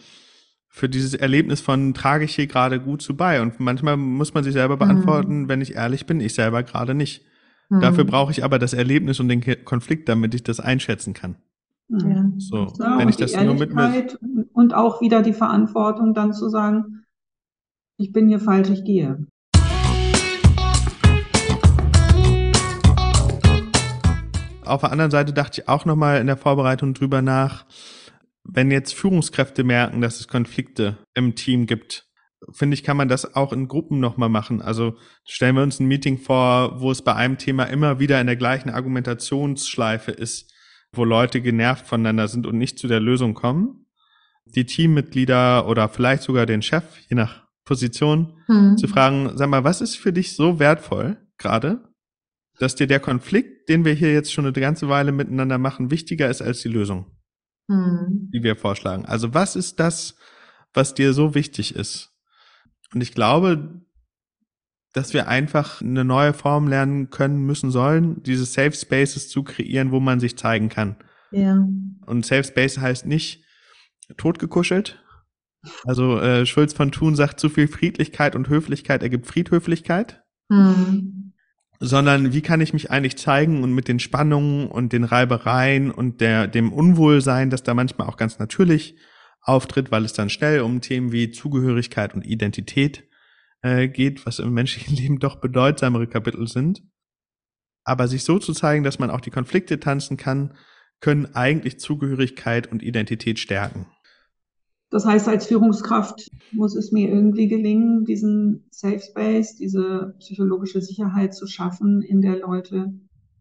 für dieses Erlebnis von trage ich hier gerade gut zu bei. Und manchmal muss man sich selber beantworten, mhm. wenn ich ehrlich bin, ich selber gerade nicht. Mhm. Dafür brauche ich aber das Erlebnis und den Konflikt, damit ich das einschätzen kann. Ja. So, ja, wenn ich das nur mit mir und auch wieder die Verantwortung, dann zu sagen, ich bin hier falsch, ich gehe. Auf der anderen Seite dachte ich auch nochmal in der Vorbereitung drüber nach, wenn jetzt Führungskräfte merken, dass es Konflikte im Team gibt, finde ich, kann man das auch in Gruppen nochmal machen. Also stellen wir uns ein Meeting vor, wo es bei einem Thema immer wieder in der gleichen Argumentationsschleife ist, wo Leute genervt voneinander sind und nicht zu der Lösung kommen. Die Teammitglieder oder vielleicht sogar den Chef, je nach Position, hm. zu fragen, sag mal, was ist für dich so wertvoll gerade, dass dir der Konflikt, den wir hier jetzt schon eine ganze Weile miteinander machen, wichtiger ist als die Lösung? Hm. die wir vorschlagen. Also was ist das, was dir so wichtig ist? Und ich glaube, dass wir einfach eine neue Form lernen können, müssen, sollen, diese Safe Spaces zu kreieren, wo man sich zeigen kann. Ja. Und Safe Space heißt nicht totgekuschelt. Also äh, Schulz von Thun sagt, zu viel Friedlichkeit und Höflichkeit ergibt Friedhöflichkeit. Hm. Sondern wie kann ich mich eigentlich zeigen und mit den Spannungen und den Reibereien und der, dem Unwohlsein, das da manchmal auch ganz natürlich auftritt, weil es dann schnell um Themen wie Zugehörigkeit und Identität äh, geht, was im menschlichen Leben doch bedeutsamere Kapitel sind. Aber sich so zu zeigen, dass man auch die Konflikte tanzen kann, können eigentlich Zugehörigkeit und Identität stärken. Das heißt, als Führungskraft muss es mir irgendwie gelingen, diesen Safe Space, diese psychologische Sicherheit zu schaffen, in der Leute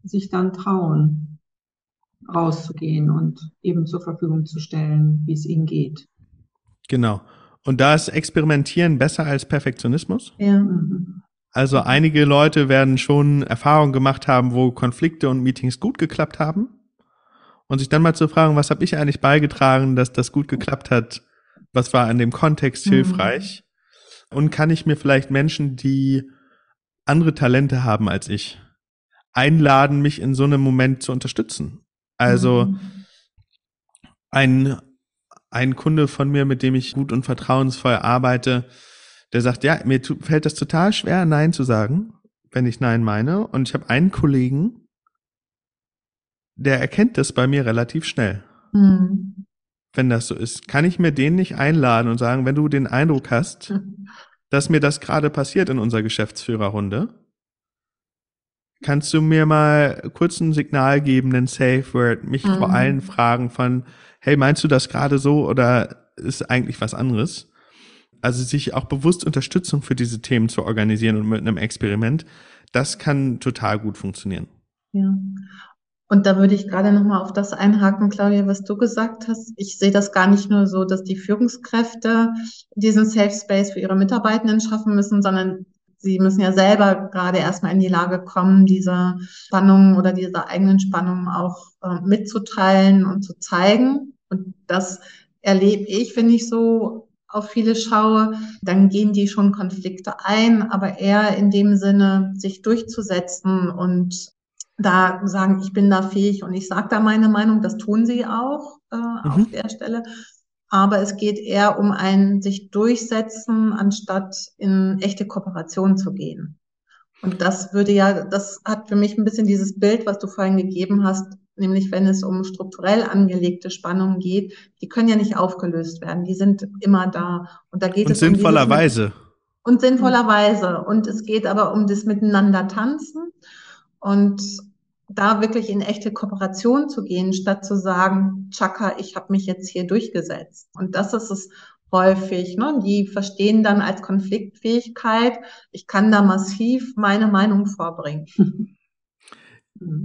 sich dann trauen, rauszugehen und eben zur Verfügung zu stellen, wie es ihnen geht. Genau. Und da ist Experimentieren besser als Perfektionismus? Ja. Mhm. Also einige Leute werden schon Erfahrungen gemacht haben, wo Konflikte und Meetings gut geklappt haben. Und sich dann mal zu fragen, was habe ich eigentlich beigetragen, dass das gut geklappt hat? Was war in dem Kontext Mhm. hilfreich? Und kann ich mir vielleicht Menschen, die andere Talente haben als ich, einladen, mich in so einem Moment zu unterstützen? Also Mhm. ein, ein Kunde von mir, mit dem ich gut und vertrauensvoll arbeite, der sagt, ja, mir fällt das total schwer, Nein zu sagen, wenn ich Nein meine. Und ich habe einen Kollegen, der erkennt das bei mir relativ schnell, Hm. wenn das so ist. Kann ich mir den nicht einladen und sagen, wenn du den Eindruck hast, dass mir das gerade passiert in unserer Geschäftsführerrunde, kannst du mir mal kurz ein Signal geben, einen Safe Word, mich vor Mhm. allen fragen von, hey, meinst du das gerade so oder ist eigentlich was anderes? Also sich auch bewusst Unterstützung für diese Themen zu organisieren und mit einem Experiment, das kann total gut funktionieren. Ja. Und da würde ich gerade nochmal auf das einhaken, Claudia, was du gesagt hast. Ich sehe das gar nicht nur so, dass die Führungskräfte diesen Safe Space für ihre Mitarbeitenden schaffen müssen, sondern sie müssen ja selber gerade erstmal in die Lage kommen, diese Spannungen oder diese eigenen Spannungen auch äh, mitzuteilen und zu zeigen. Und das erlebe ich, wenn ich so auf viele schaue, dann gehen die schon Konflikte ein, aber eher in dem Sinne, sich durchzusetzen und da sagen, ich bin da fähig und ich sage da meine Meinung, das tun sie auch äh, auf der Stelle. Aber es geht eher um ein sich durchsetzen, anstatt in echte Kooperation zu gehen. Und das würde ja, das hat für mich ein bisschen dieses Bild, was du vorhin gegeben hast, nämlich wenn es um strukturell angelegte Spannungen geht, die können ja nicht aufgelöst werden, die sind immer da. Und da geht Und es um sinnvollerweise. und sinnvollerweise. Und es geht aber um das Miteinander tanzen und da wirklich in echte Kooperation zu gehen, statt zu sagen, Chaka, ich habe mich jetzt hier durchgesetzt. Und das ist es häufig. Ne? Die verstehen dann als Konfliktfähigkeit, ich kann da massiv meine Meinung vorbringen.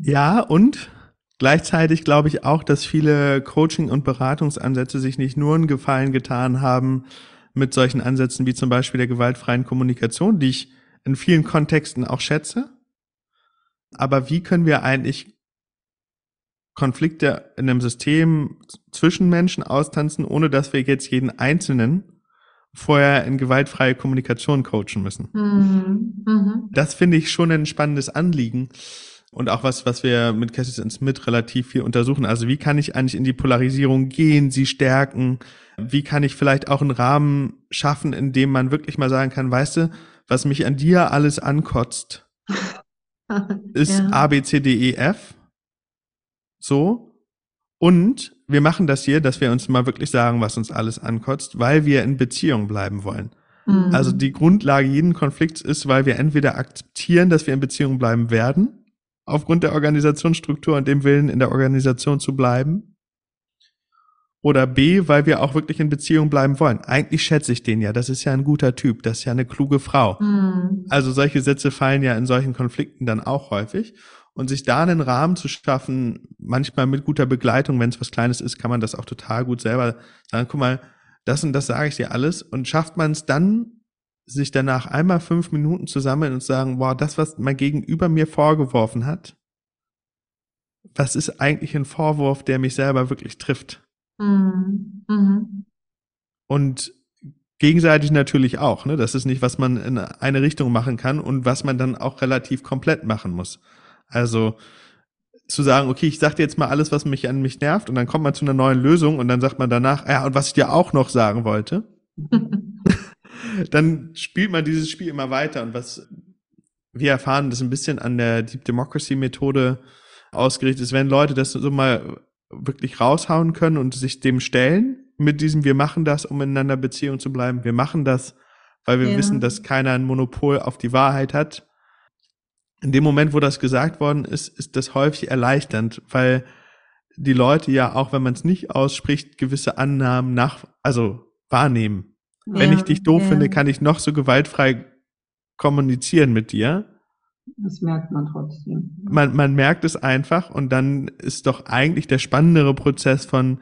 Ja, und gleichzeitig glaube ich auch, dass viele Coaching- und Beratungsansätze sich nicht nur einen Gefallen getan haben mit solchen Ansätzen wie zum Beispiel der gewaltfreien Kommunikation, die ich in vielen Kontexten auch schätze. Aber wie können wir eigentlich Konflikte in einem System zwischen Menschen austanzen, ohne dass wir jetzt jeden Einzelnen vorher in gewaltfreie Kommunikation coachen müssen? Mhm. Mhm. Das finde ich schon ein spannendes Anliegen und auch was, was wir mit Cassis and Smith relativ viel untersuchen. Also wie kann ich eigentlich in die Polarisierung gehen, sie stärken? Wie kann ich vielleicht auch einen Rahmen schaffen, in dem man wirklich mal sagen kann, weißt du, was mich an dir alles ankotzt, ist Ja. A, B, C, D, E, F. So. Und wir machen das hier, dass wir uns mal wirklich sagen, was uns alles ankotzt, weil wir in Beziehung bleiben wollen. Mhm. Also die Grundlage jeden Konflikts ist, weil wir entweder akzeptieren, dass wir in Beziehung bleiben werden, aufgrund der Organisationsstruktur und dem Willen, in der Organisation zu bleiben, oder B, weil wir auch wirklich in Beziehung bleiben wollen. Eigentlich schätze ich den ja, das ist ja ein guter Typ, das ist ja eine kluge Frau. Mhm. Also solche Sätze fallen ja in solchen Konflikten dann auch häufig. Und sich da einen Rahmen zu schaffen, manchmal mit guter Begleitung, wenn es was Kleines ist, kann man das auch total gut selber sagen, guck mal, das und das sage ich dir alles. Und schafft man es dann, sich danach einmal fünf Minuten zu sammeln und zu sagen, wow, das, was mein Gegenüber mir vorgeworfen hat, was ist eigentlich ein Vorwurf, der mich selber wirklich trifft? Mhm. Mhm. Und gegenseitig natürlich auch. Ne? Das ist nicht, was man in eine Richtung machen kann und was man dann auch relativ komplett machen muss. Also zu sagen, okay, ich sag dir jetzt mal alles, was mich an mich nervt und dann kommt man zu einer neuen Lösung und dann sagt man danach, ja, und was ich dir auch noch sagen wollte, dann spielt man dieses Spiel immer weiter und was wir erfahren, das ein bisschen an der Deep Democracy Methode ausgerichtet ist, wenn Leute das so mal wirklich raushauen können und sich dem stellen, mit diesem, wir machen das, um ineinander Beziehung zu bleiben, wir machen das, weil wir Ja. wissen, dass keiner ein Monopol auf die Wahrheit hat. In dem Moment, wo das gesagt worden ist, ist das häufig erleichternd, weil die Leute ja auch, wenn man es nicht ausspricht, gewisse Annahmen nach, also wahrnehmen. Wenn Ja, ich dich doof ja. finde, kann ich noch so gewaltfrei kommunizieren mit dir. Das merkt man trotzdem. Man, man merkt es einfach und dann ist doch eigentlich der spannendere Prozess von,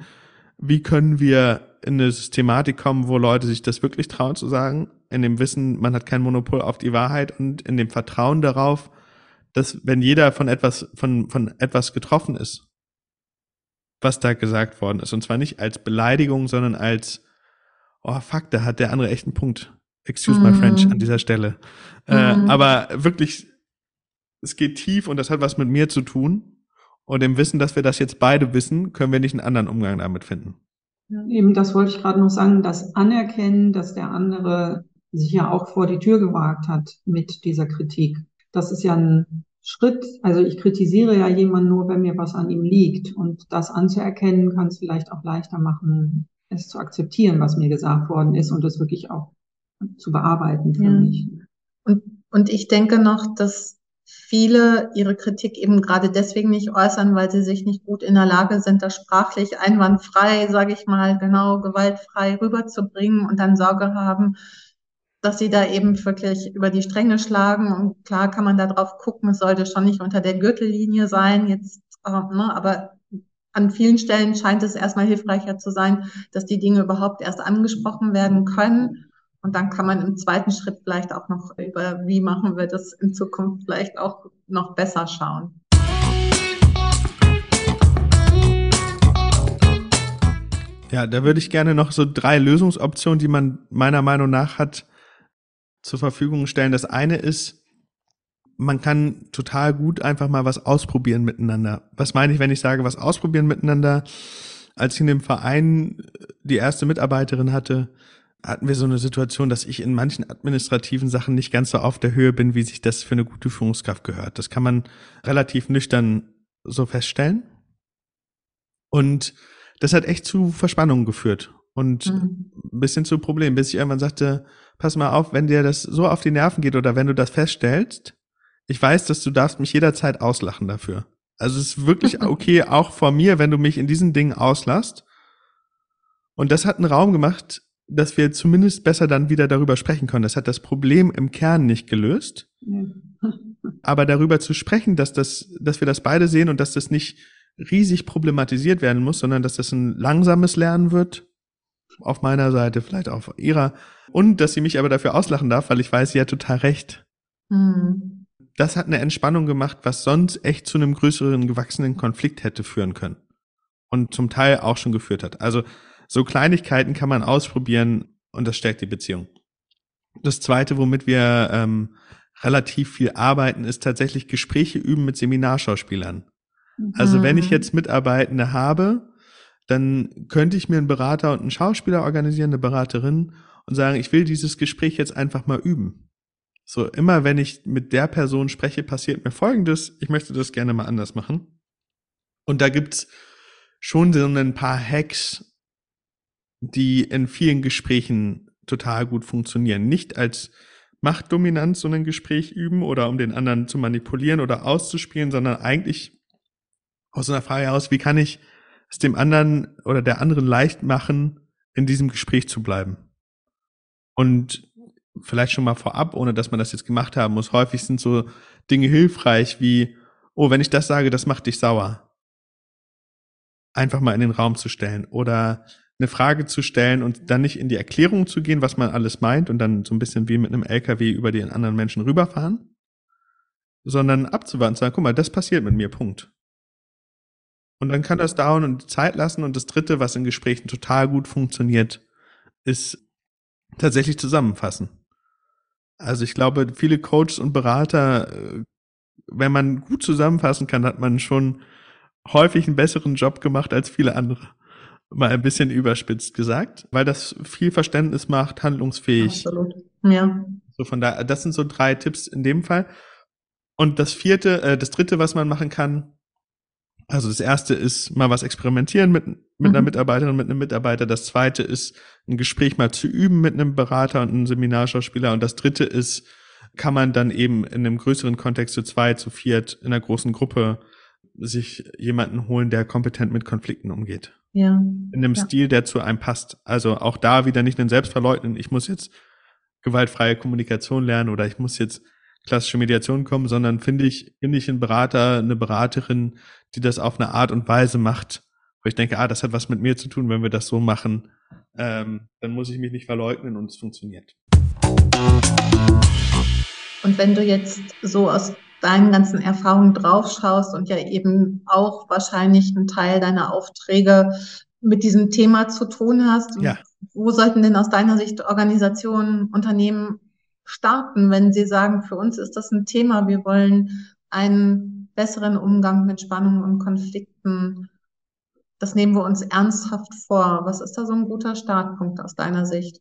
wie können wir in eine Systematik kommen, wo Leute sich das wirklich trauen zu sagen, in dem Wissen, man hat kein Monopol auf die Wahrheit und in dem Vertrauen darauf, dass wenn jeder von etwas, von, von etwas getroffen ist, was da gesagt worden ist, und zwar nicht als Beleidigung, sondern als, oh fuck, da hat der andere echt einen Punkt. Excuse my Mhm. French an dieser Stelle. Äh, Mhm. aber wirklich, es geht tief und das hat was mit mir zu tun. Und im Wissen, dass wir das jetzt beide wissen, können wir nicht einen anderen Umgang damit finden. Eben, das wollte ich gerade noch sagen, das Anerkennen, dass der andere sich ja auch vor die Tür gewagt hat mit dieser Kritik. Das ist ja ein Schritt. Also ich kritisiere ja jemanden nur, wenn mir was an ihm liegt. Und das anzuerkennen, kann es vielleicht auch leichter machen, es zu akzeptieren, was mir gesagt worden ist und es wirklich auch zu bearbeiten für Ja. mich. Und, und ich denke noch, dass viele ihre Kritik eben gerade deswegen nicht äußern, weil sie sich nicht gut in der Lage sind, das sprachlich einwandfrei, sage ich mal, genau gewaltfrei rüberzubringen und dann Sorge haben, dass sie da eben wirklich über die Stränge schlagen. Und klar kann man da drauf gucken, es sollte schon nicht unter der Gürtellinie sein, jetzt, äh, ne, aber an vielen Stellen scheint es erstmal hilfreicher zu sein, dass die Dinge überhaupt erst angesprochen werden können. Und dann kann man im zweiten Schritt vielleicht auch noch über, wie machen wir das in Zukunft vielleicht auch noch besser schauen. Ja, da würde ich gerne noch so drei Lösungsoptionen, die man meiner Meinung nach hat, zur Verfügung stellen. Das eine ist, man kann total gut einfach mal was ausprobieren miteinander. Was meine ich, wenn ich sage, was ausprobieren miteinander? Als ich in dem Verein die erste Mitarbeiterin hatte, hatten wir so eine Situation, dass ich in manchen administrativen Sachen nicht ganz so auf der Höhe bin, wie sich das für eine gute Führungskraft gehört. Das kann man relativ nüchtern so feststellen. Und das hat echt zu Verspannungen geführt und Mhm. ein bisschen zu Problemen, bis ich irgendwann sagte, pass mal auf, wenn dir das so auf die Nerven geht oder wenn du das feststellst, ich weiß, dass du darfst mich jederzeit auslachen dafür. Also es ist wirklich okay, auch vor mir, wenn du mich in diesen Dingen auslachst. Und das hat einen Raum gemacht, dass wir zumindest besser dann wieder darüber sprechen können. Das hat das Problem im Kern nicht gelöst. Aber darüber zu sprechen, dass das, dass wir das beide sehen und dass das nicht riesig problematisiert werden muss, sondern dass das ein langsames Lernen wird. Auf meiner Seite, vielleicht auch auf ihrer. Und dass sie mich aber dafür auslachen darf, weil ich weiß, sie hat total recht. Hm. Das hat eine Entspannung gemacht, was sonst echt zu einem größeren gewachsenen Konflikt hätte führen können. Und zum Teil auch schon geführt hat. Also so Kleinigkeiten kann man ausprobieren und das stärkt die Beziehung. Das zweite, womit wir ähm, relativ viel arbeiten, ist tatsächlich Gespräche üben mit Seminarschauspielern. Also wenn ich Mhm. jetzt Mitarbeitende habe, dann könnte ich mir einen Berater und einen Schauspieler organisieren, eine Beraterin und sagen, ich will dieses Gespräch jetzt einfach mal üben. So, immer wenn ich mit der Person spreche, passiert mir Folgendes, ich möchte das gerne mal anders machen. Und da gibt's schon so ein paar Hacks, die in vielen Gesprächen total gut funktionieren. Nicht als Machtdominanz so ein Gespräch üben oder um den anderen zu manipulieren oder auszuspielen, sondern eigentlich aus einer Frage heraus, wie kann ich es dem anderen oder der anderen leicht machen, in diesem Gespräch zu bleiben. Und vielleicht schon mal vorab, ohne dass man das jetzt gemacht haben muss, häufig sind so Dinge hilfreich wie, oh, wenn ich das sage, das macht dich sauer. Einfach mal in den Raum zu stellen oder eine Frage zu stellen und dann nicht in die Erklärung zu gehen, was man alles meint und dann so ein bisschen wie mit einem LKW über den anderen Menschen rüberfahren, sondern abzuwarten zu sagen, guck mal, das passiert mit mir, Punkt. Und dann kann das dauern und Zeit lassen. Und das dritte, was in Gesprächen total gut funktioniert, ist tatsächlich zusammenfassen. Also ich glaube, viele Coaches und Berater, äh, wenn man gut zusammenfassen kann, hat man schon häufig einen besseren Job gemacht als viele andere. Mal ein bisschen überspitzt gesagt, weil das viel Verständnis macht, handlungsfähig. Absolut. Ja. So von da, das sind so drei Tipps in dem Fall. Und das vierte, äh, das dritte, was man machen kann, also das erste ist mal was experimentieren mit, mit mhm. einer Mitarbeiterin, mit einem Mitarbeiter. Das zweite ist ein Gespräch mal zu üben mit einem Berater und einem Seminarschauspieler. Und das dritte ist, kann man dann eben in einem größeren Kontext zu zwei, zu viert, in einer großen Gruppe sich jemanden holen, der kompetent mit Konflikten umgeht. Ja. In einem ja. Stil, der zu einem passt. Also auch da wieder nicht den Selbstverleugnen, ich muss jetzt gewaltfreie Kommunikation lernen oder ich muss jetzt klassische Mediation kommen, sondern finde ich, finde ich einen Berater, eine Beraterin, die das auf eine Art und Weise macht, wo ich denke, ah, das hat was mit mir zu tun, wenn wir das so machen, ähm, dann muss ich mich nicht verleugnen und es funktioniert. Und wenn du jetzt so aus deinen ganzen Erfahrungen draufschaust und ja eben auch wahrscheinlich einen Teil deiner Aufträge mit diesem Thema zu tun hast, ja. wo sollten denn aus deiner Sicht Organisationen, Unternehmen starten, wenn sie sagen, für uns ist das ein Thema, wir wollen einen besseren Umgang mit Spannungen und Konflikten. Das nehmen wir uns ernsthaft vor. Was ist da so ein guter Startpunkt aus deiner Sicht?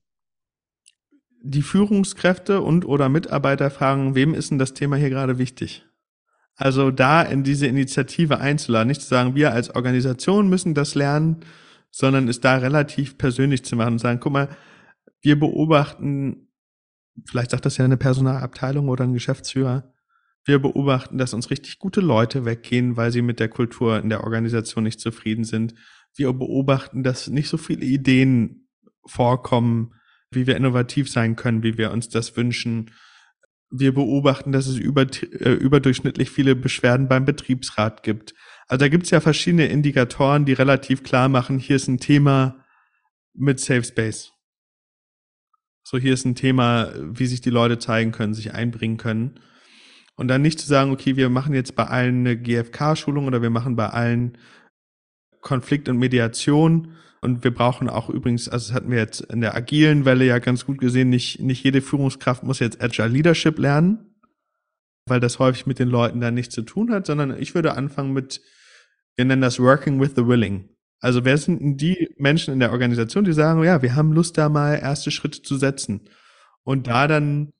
Die Führungskräfte und oder Mitarbeiter fragen, wem ist denn das Thema hier gerade wichtig? Also da in diese Initiative einzuladen, nicht zu sagen, wir als Organisation müssen das lernen, sondern es da relativ persönlich zu machen und sagen, guck mal, wir beobachten, vielleicht sagt das ja eine Personalabteilung oder ein Geschäftsführer, wir beobachten, dass uns richtig gute Leute weggehen, weil sie mit der Kultur in der Organisation nicht zufrieden sind. Wir beobachten, dass nicht so viele Ideen vorkommen, wie wir innovativ sein können, wie wir uns das wünschen. Wir beobachten, dass es über, äh, überdurchschnittlich viele Beschwerden beim Betriebsrat gibt. Also da gibt es ja verschiedene Indikatoren, die relativ klar machen, hier ist ein Thema mit Safe Space. So, hier ist ein Thema, wie sich die Leute zeigen können, sich einbringen können. Und dann nicht zu sagen, okay, wir machen jetzt bei allen eine GFK-Schulung oder wir machen bei allen Konflikt und Mediation. Und wir brauchen auch übrigens, also das hatten wir jetzt in der agilen Welle ja ganz gut gesehen, nicht, nicht jede Führungskraft muss jetzt Agile Leadership lernen, weil das häufig mit den Leuten dann nichts zu tun hat, sondern ich würde anfangen mit, wir nennen das Working with the Willing. Also wer sind denn die Menschen in der Organisation, die sagen, ja, wir haben Lust da mal erste Schritte zu setzen und da dann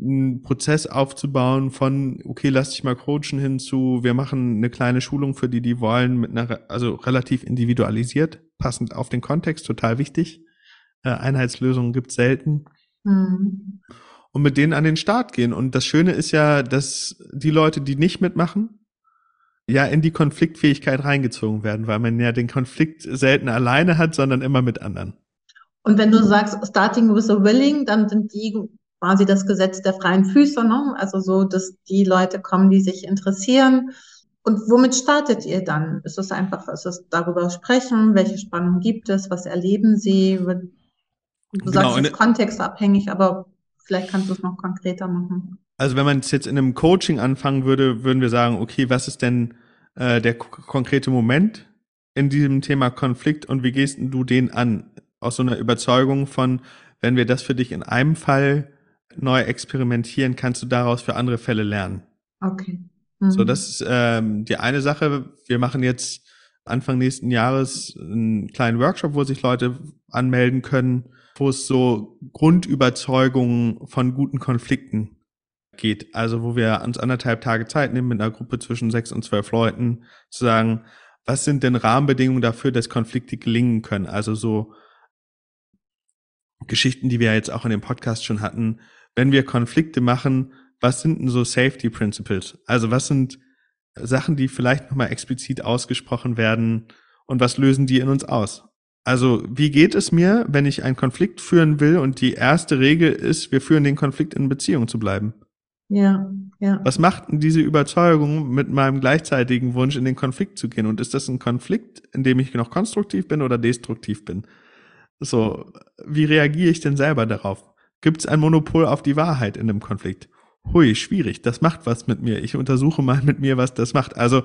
einen Prozess aufzubauen von, okay, lass dich mal coachen hinzu, wir machen eine kleine Schulung für die, die wollen, mit einer, also relativ individualisiert, passend auf den Kontext, total wichtig. Äh, Einheitslösungen gibt's selten. Mhm. Und mit denen an den Start gehen. Und das Schöne ist ja, dass die Leute, die nicht mitmachen, ja in die Konfliktfähigkeit reingezogen werden, weil man ja den Konflikt selten alleine hat, sondern immer mit anderen. Und wenn du sagst, starting with a willing, dann sind die quasi das Gesetz der freien Füße, ne? also so, dass die Leute kommen, die sich interessieren. Und womit startet ihr dann? Ist es einfach, ist es darüber sprechen? Welche Spannung gibt es? Was erleben Sie? Du genau, sagst, es ist kontextabhängig, aber vielleicht kannst du es noch konkreter machen. Also wenn man es jetzt in einem Coaching anfangen würde, würden wir sagen, okay, was ist denn äh, der konkrete Moment in diesem Thema Konflikt und wie gehst du den an? Aus so einer Überzeugung von, wenn wir das für dich in einem Fall neu experimentieren, kannst du daraus für andere Fälle lernen. Okay. Mhm. So, das ist ähm, die eine Sache. Wir machen jetzt Anfang nächsten Jahres einen kleinen Workshop, wo sich Leute anmelden können, wo es so Grundüberzeugungen von guten Konflikten geht. Also wo wir uns anderthalb Tage Zeit nehmen mit einer Gruppe zwischen sechs und zwölf Leuten zu sagen, was sind denn Rahmenbedingungen dafür, dass Konflikte gelingen können? Also so Geschichten, die wir jetzt auch in dem Podcast schon hatten, wenn wir Konflikte machen, was sind denn so Safety Principles? Also was sind Sachen, die vielleicht nochmal explizit ausgesprochen werden und was lösen die in uns aus? Also wie geht es mir, wenn ich einen Konflikt führen will und die erste Regel ist, wir führen den Konflikt in Beziehung zu bleiben? Ja, ja. Was macht denn diese Überzeugung mit meinem gleichzeitigen Wunsch, in den Konflikt zu gehen? Und ist das ein Konflikt, in dem ich noch konstruktiv bin oder destruktiv bin? So, wie reagiere ich denn selber darauf? Gibt es ein Monopol auf die Wahrheit in einem Konflikt? hui, schwierig, das macht was mit mir. Ich untersuche mal mit mir, was das macht. Also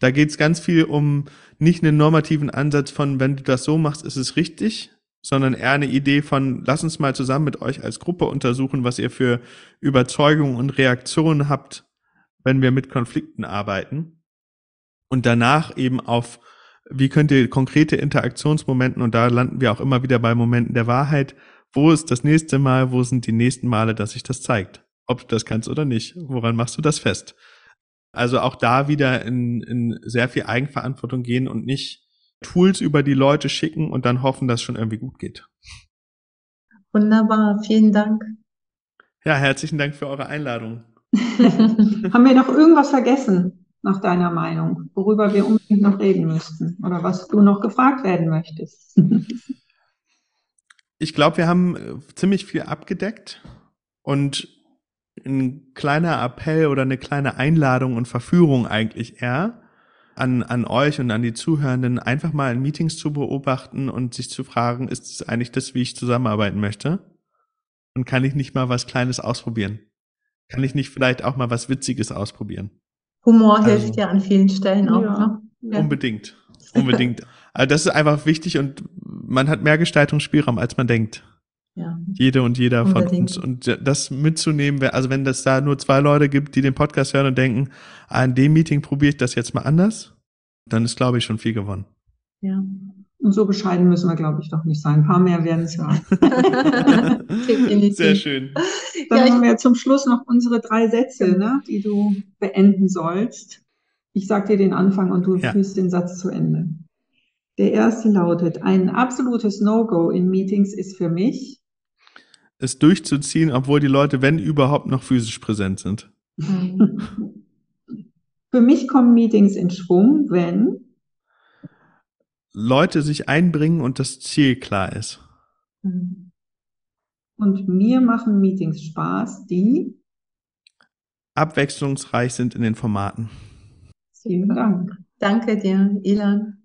da geht's ganz viel um nicht einen normativen Ansatz von, wenn du das so machst, ist es richtig, sondern eher eine Idee von, lass uns mal zusammen mit euch als Gruppe untersuchen, was ihr für Überzeugungen und Reaktionen habt, wenn wir mit Konflikten arbeiten. Und danach eben auf, wie könnt ihr konkrete Interaktionsmomenten, und da landen wir auch immer wieder bei Momenten der Wahrheit, wo ist das nächste Mal, wo sind die nächsten Male, dass sich das zeigt? Ob du das kannst oder nicht. Woran machst du das fest? Also auch da wieder in, in sehr viel Eigenverantwortung gehen und nicht Tools über die Leute schicken und dann hoffen, dass es schon irgendwie gut geht. Wunderbar, vielen Dank. Ja, herzlichen Dank für eure Einladung. Haben wir noch irgendwas vergessen, nach deiner Meinung, worüber wir unbedingt noch reden müssten oder was du noch gefragt werden möchtest? ich glaube, wir haben äh, ziemlich viel abgedeckt und ein kleiner Appell oder eine kleine Einladung und Verführung eigentlich eher an, an euch und an die Zuhörenden, einfach mal in Meetings zu beobachten und sich zu fragen, ist es eigentlich das, wie ich zusammenarbeiten möchte? Und kann ich nicht mal was Kleines ausprobieren? Kann ich nicht vielleicht auch mal was Witziges ausprobieren? Humor also, hilft ja an vielen Stellen auch. Ja. Ne? Ja. Unbedingt. Unbedingt. also das ist einfach wichtig und man hat mehr Gestaltungsspielraum, als man denkt. Ja. Jede und jeder Unbedingt. von uns. Und das mitzunehmen, also wenn das da nur zwei Leute gibt, die den Podcast hören und denken, ah, in dem Meeting probiere ich das jetzt mal anders, dann ist, glaube ich, schon viel gewonnen. Ja. Und so bescheiden müssen wir, glaube ich, doch nicht sein. Ein paar mehr werden es ja. Sehr schön. Dann ja, haben wir zum Schluss noch unsere drei Sätze, ne, die du beenden sollst. Ich sage dir den Anfang und du ja. führst den Satz zu Ende. Der erste lautet, ein absolutes No-Go in Meetings ist für mich, es durchzuziehen, obwohl die Leute, wenn überhaupt, noch physisch präsent sind. Für mich kommen Meetings in Schwung, wenn Leute sich einbringen und das Ziel klar ist. Und mir machen Meetings Spaß, die abwechslungsreich sind in den Formaten. Vielen Dank. Danke dir, Ilan.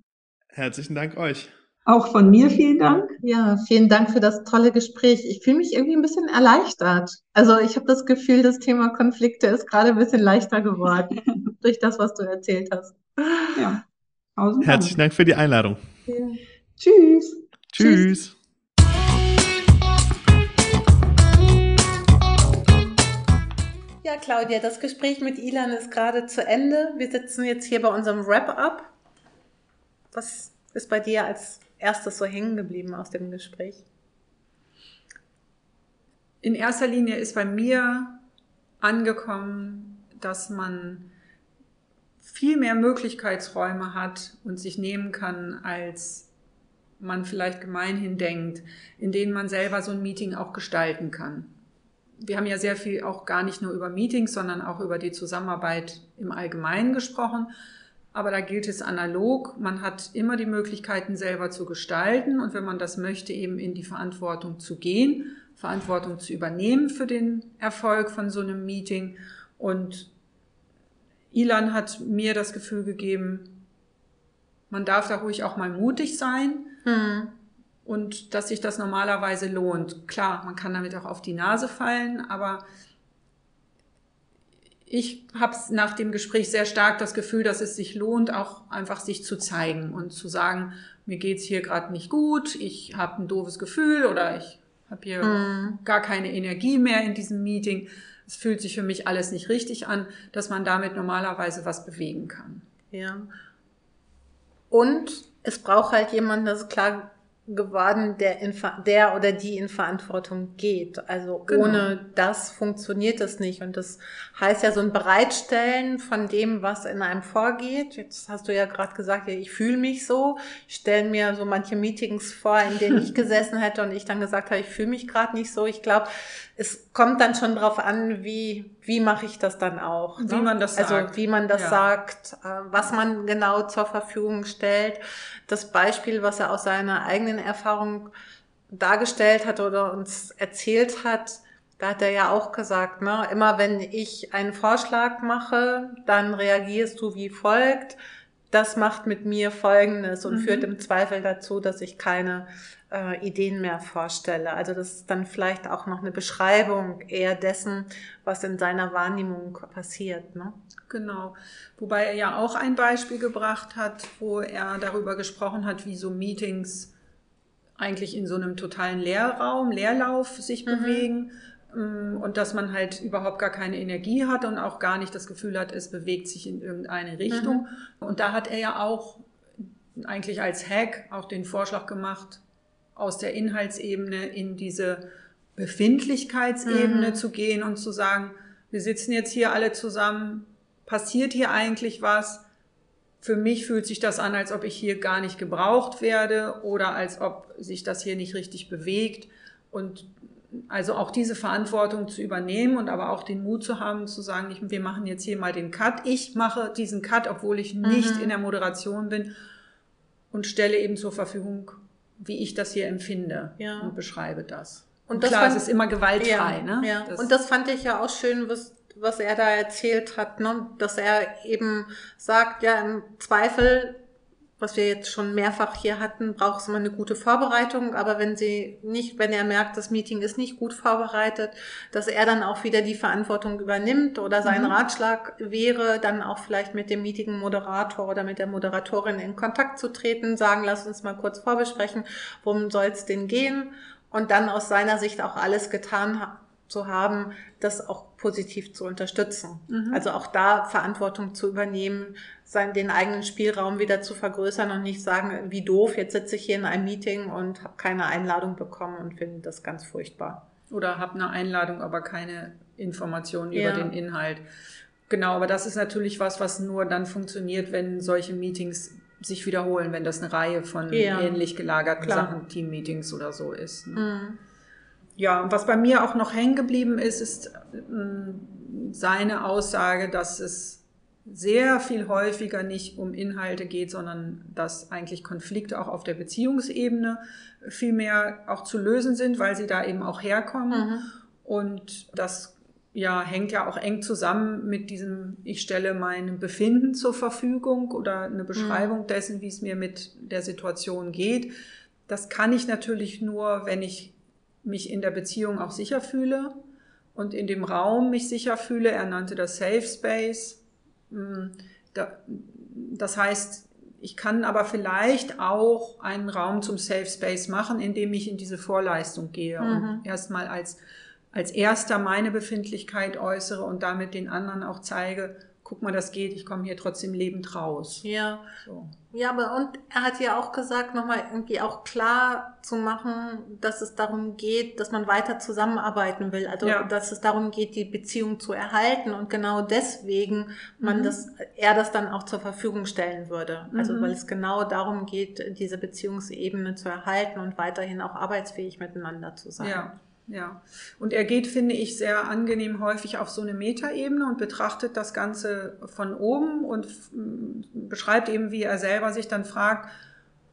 Herzlichen Dank euch. Auch von mir vielen Dank. Ja, vielen Dank für das tolle Gespräch. Ich fühle mich irgendwie ein bisschen erleichtert. Also ich habe das Gefühl, das Thema Konflikte ist gerade ein bisschen leichter geworden durch das, was du erzählt hast. Ja. Herzlichen Dank für die Einladung. Ja. Tschüss. Tschüss. Ja, Claudia, das Gespräch mit Ilan ist gerade zu Ende. Wir sitzen jetzt hier bei unserem Wrap-up. Was ist bei dir als erstes so hängen geblieben aus dem Gespräch? In erster Linie ist bei mir angekommen, dass man viel mehr Möglichkeitsräume hat und sich nehmen kann, als man vielleicht gemeinhin denkt, in denen man selber so ein Meeting auch gestalten kann. Wir haben ja sehr viel auch gar nicht nur über Meetings, sondern auch über die Zusammenarbeit im Allgemeinen gesprochen aber da gilt es analog. Man hat immer die Möglichkeiten selber zu gestalten und wenn man das möchte, eben in die Verantwortung zu gehen, Verantwortung zu übernehmen für den Erfolg von so einem Meeting. Und Ilan hat mir das Gefühl gegeben, man darf da ruhig auch mal mutig sein. Hm. Und dass sich das normalerweise lohnt. Klar, man kann damit auch auf die Nase fallen, aber ich habe nach dem Gespräch sehr stark das Gefühl, dass es sich lohnt, auch einfach sich zu zeigen und zu sagen, mir geht's hier gerade nicht gut, ich habe ein doofes Gefühl oder ich habe hier mhm. gar keine Energie mehr in diesem Meeting. Es fühlt sich für mich alles nicht richtig an, dass man damit normalerweise was bewegen kann. Ja. Und es braucht halt jemanden, das ist klar geworden, der, in, der oder die in Verantwortung geht. Also genau. ohne das funktioniert es nicht. Und das heißt ja so ein Bereitstellen von dem, was in einem vorgeht. Jetzt hast du ja gerade gesagt, ich fühle mich so. Ich stelle mir so manche Meetings vor, in denen ich gesessen hätte und ich dann gesagt habe, ich fühle mich gerade nicht so. Ich glaube, es kommt dann schon drauf an, wie, wie mache ich das dann auch. Wie ne? man das also, sagt. Also wie man das ja. sagt, äh, was man genau zur Verfügung stellt das Beispiel, was er aus seiner eigenen Erfahrung dargestellt hat oder uns erzählt hat, da hat er ja auch gesagt, ne, immer wenn ich einen Vorschlag mache, dann reagierst du wie folgt. Das macht mit mir Folgendes und mhm. führt im Zweifel dazu, dass ich keine äh, Ideen mehr vorstelle. Also das ist dann vielleicht auch noch eine Beschreibung eher dessen, was in seiner Wahrnehmung passiert. Ne? Genau. Wobei er ja auch ein Beispiel gebracht hat, wo er darüber gesprochen hat, wie so Meetings eigentlich in so einem totalen Leerraum, Leerlauf sich mhm. bewegen mm, und dass man halt überhaupt gar keine Energie hat und auch gar nicht das Gefühl hat, es bewegt sich in irgendeine Richtung. Mhm. Und da hat er ja auch eigentlich als Hack auch den Vorschlag gemacht, aus der Inhaltsebene in diese Befindlichkeitsebene mhm. zu gehen und zu sagen, wir sitzen jetzt hier alle zusammen, passiert hier eigentlich was? Für mich fühlt sich das an, als ob ich hier gar nicht gebraucht werde oder als ob sich das hier nicht richtig bewegt. Und also auch diese Verantwortung zu übernehmen und aber auch den Mut zu haben, zu sagen, ich, wir machen jetzt hier mal den Cut. Ich mache diesen Cut, obwohl ich nicht mhm. in der Moderation bin und stelle eben zur Verfügung, wie ich das hier empfinde ja. und beschreibe das. Und, das klar, fand, es ist immer gewaltfrei. Ja, ne? ja. Das und das fand ich ja auch schön, was, was er da erzählt hat, ne? dass er eben sagt, ja, im Zweifel was wir jetzt schon mehrfach hier hatten, braucht es immer eine gute Vorbereitung. Aber wenn sie nicht, wenn er merkt, das Meeting ist nicht gut vorbereitet, dass er dann auch wieder die Verantwortung übernimmt oder sein mhm. Ratschlag wäre, dann auch vielleicht mit dem Meeting-Moderator oder mit der Moderatorin in Kontakt zu treten, sagen, lass uns mal kurz vorbesprechen, worum soll es denn gehen? Und dann aus seiner Sicht auch alles getan zu haben, das auch positiv zu unterstützen. Mhm. Also auch da Verantwortung zu übernehmen, sein, den eigenen Spielraum wieder zu vergrößern und nicht sagen, wie doof, jetzt sitze ich hier in einem Meeting und habe keine Einladung bekommen und finde das ganz furchtbar. Oder habe eine Einladung, aber keine Informationen ja. über den Inhalt. Genau, aber das ist natürlich was, was nur dann funktioniert, wenn solche Meetings sich wiederholen, wenn das eine Reihe von ja. ähnlich gelagerten Klar. Sachen, Team-Meetings oder so ist. Ne? Mhm. Ja, was bei mir auch noch hängen geblieben ist, ist äh, seine Aussage, dass es sehr viel häufiger nicht um Inhalte geht, sondern dass eigentlich Konflikte auch auf der Beziehungsebene viel mehr auch zu lösen sind, weil sie da eben auch herkommen. Mhm. Und das ja, hängt ja auch eng zusammen mit diesem, ich stelle mein Befinden zur Verfügung oder eine Beschreibung mhm. dessen, wie es mir mit der Situation geht. Das kann ich natürlich nur, wenn ich mich in der Beziehung auch sicher fühle und in dem Raum mich sicher fühle. Er nannte das Safe Space. Hm, das heißt, ich kann aber vielleicht auch einen Raum zum Safe Space machen, indem ich in diese Vorleistung gehe mhm. und erstmal als, als erster meine Befindlichkeit äußere und damit den anderen auch zeige, guck mal, das geht, ich komme hier trotzdem lebend raus. Ja. So. Ja, aber und er hat ja auch gesagt, nochmal irgendwie auch klar zu machen, dass es darum geht, dass man weiter zusammenarbeiten will. Also ja. dass es darum geht, die Beziehung zu erhalten und genau deswegen man mhm. das, er das dann auch zur Verfügung stellen würde. Also mhm. weil es genau darum geht, diese Beziehungsebene zu erhalten und weiterhin auch arbeitsfähig miteinander zu sein. Ja. Ja, und er geht, finde ich, sehr angenehm häufig auf so eine Metaebene und betrachtet das Ganze von oben und beschreibt eben, wie er selber sich dann fragt,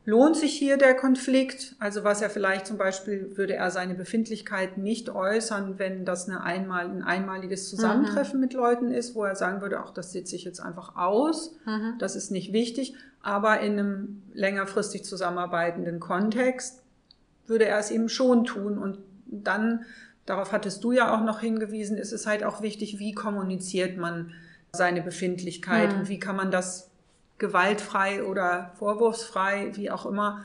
lohnt sich hier der Konflikt? Also was er vielleicht zum Beispiel, würde er seine Befindlichkeit nicht äußern, wenn das eine einmal, ein einmaliges Zusammentreffen mhm. mit Leuten ist, wo er sagen würde, ach, das sitze ich jetzt einfach aus, mhm. das ist nicht wichtig, aber in einem längerfristig zusammenarbeitenden Kontext würde er es eben schon tun und dann, darauf hattest du ja auch noch hingewiesen, ist es halt auch wichtig, wie kommuniziert man seine Befindlichkeit mhm. und wie kann man das gewaltfrei oder vorwurfsfrei, wie auch immer,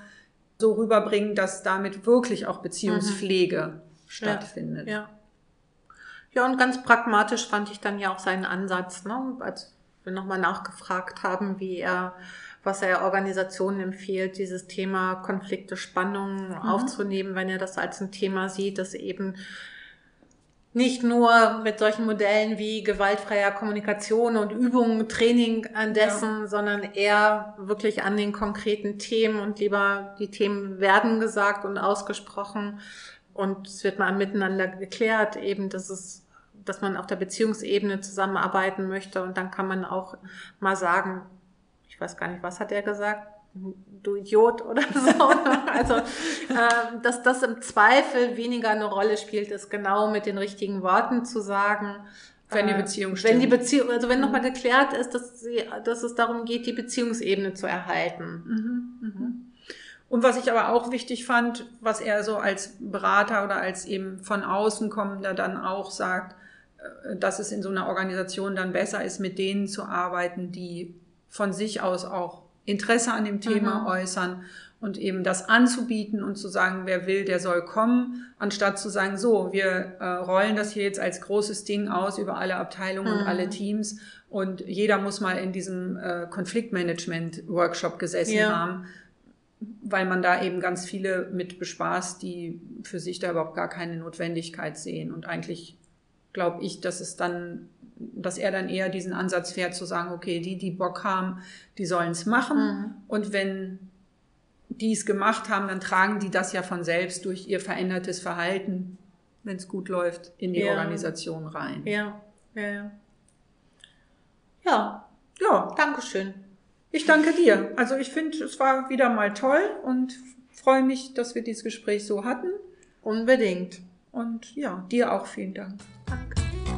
so rüberbringen, dass damit wirklich auch Beziehungspflege mhm. stattfindet. Ja, ja. ja, und ganz pragmatisch fand ich dann ja auch seinen Ansatz, ne? als wir nochmal nachgefragt haben, wie er was er Organisationen empfiehlt, dieses Thema Konflikte, Spannungen mhm. aufzunehmen, wenn er das als ein Thema sieht, das eben nicht nur mit solchen Modellen wie gewaltfreier Kommunikation und Übungen, Training an dessen, ja. sondern eher wirklich an den konkreten Themen und lieber die Themen werden gesagt und ausgesprochen und es wird mal miteinander geklärt, eben, dass es dass man auf der Beziehungsebene zusammenarbeiten möchte und dann kann man auch mal sagen, ich weiß gar nicht, was hat er gesagt? Du Idiot oder so. also, äh, dass das im Zweifel weniger eine Rolle spielt, ist genau mit den richtigen Worten zu sagen. Wenn die äh, Beziehung stimmt. Wenn die Beziehung, also wenn nochmal geklärt ist, dass, sie, dass es darum geht, die Beziehungsebene zu erhalten. Mhm, mhm. Und was ich aber auch wichtig fand, was er so als Berater oder als eben von außen kommender dann auch sagt, äh, dass es in so einer Organisation dann besser ist, mit denen zu arbeiten, die von sich aus auch Interesse an dem Thema Mhm. äußern und eben das anzubieten und zu sagen, wer will, der soll kommen, anstatt zu sagen, so, wir äh, rollen das hier jetzt als großes Ding aus über alle Abteilungen und Mhm. alle Teams und jeder muss mal in diesem äh, Konfliktmanagement-Workshop gesessen Ja. haben, weil man da eben ganz viele mit bespaßt, die für sich da überhaupt gar keine Notwendigkeit sehen und eigentlich glaube ich, dass es dann, dass er dann eher diesen Ansatz fährt zu sagen, okay, die, die Bock haben, die sollen es machen. Mhm. Und wenn die es gemacht haben, dann tragen die das ja von selbst durch ihr verändertes Verhalten, wenn es gut läuft, in die Ja. Organisation rein. Ja, ja, ja. Ja, Ja, Dankeschön. ich danke dir. Also ich finde, es war wieder mal toll und freue mich, dass wir dieses Gespräch so hatten. Unbedingt. Und ja, dir auch vielen Dank. Danke.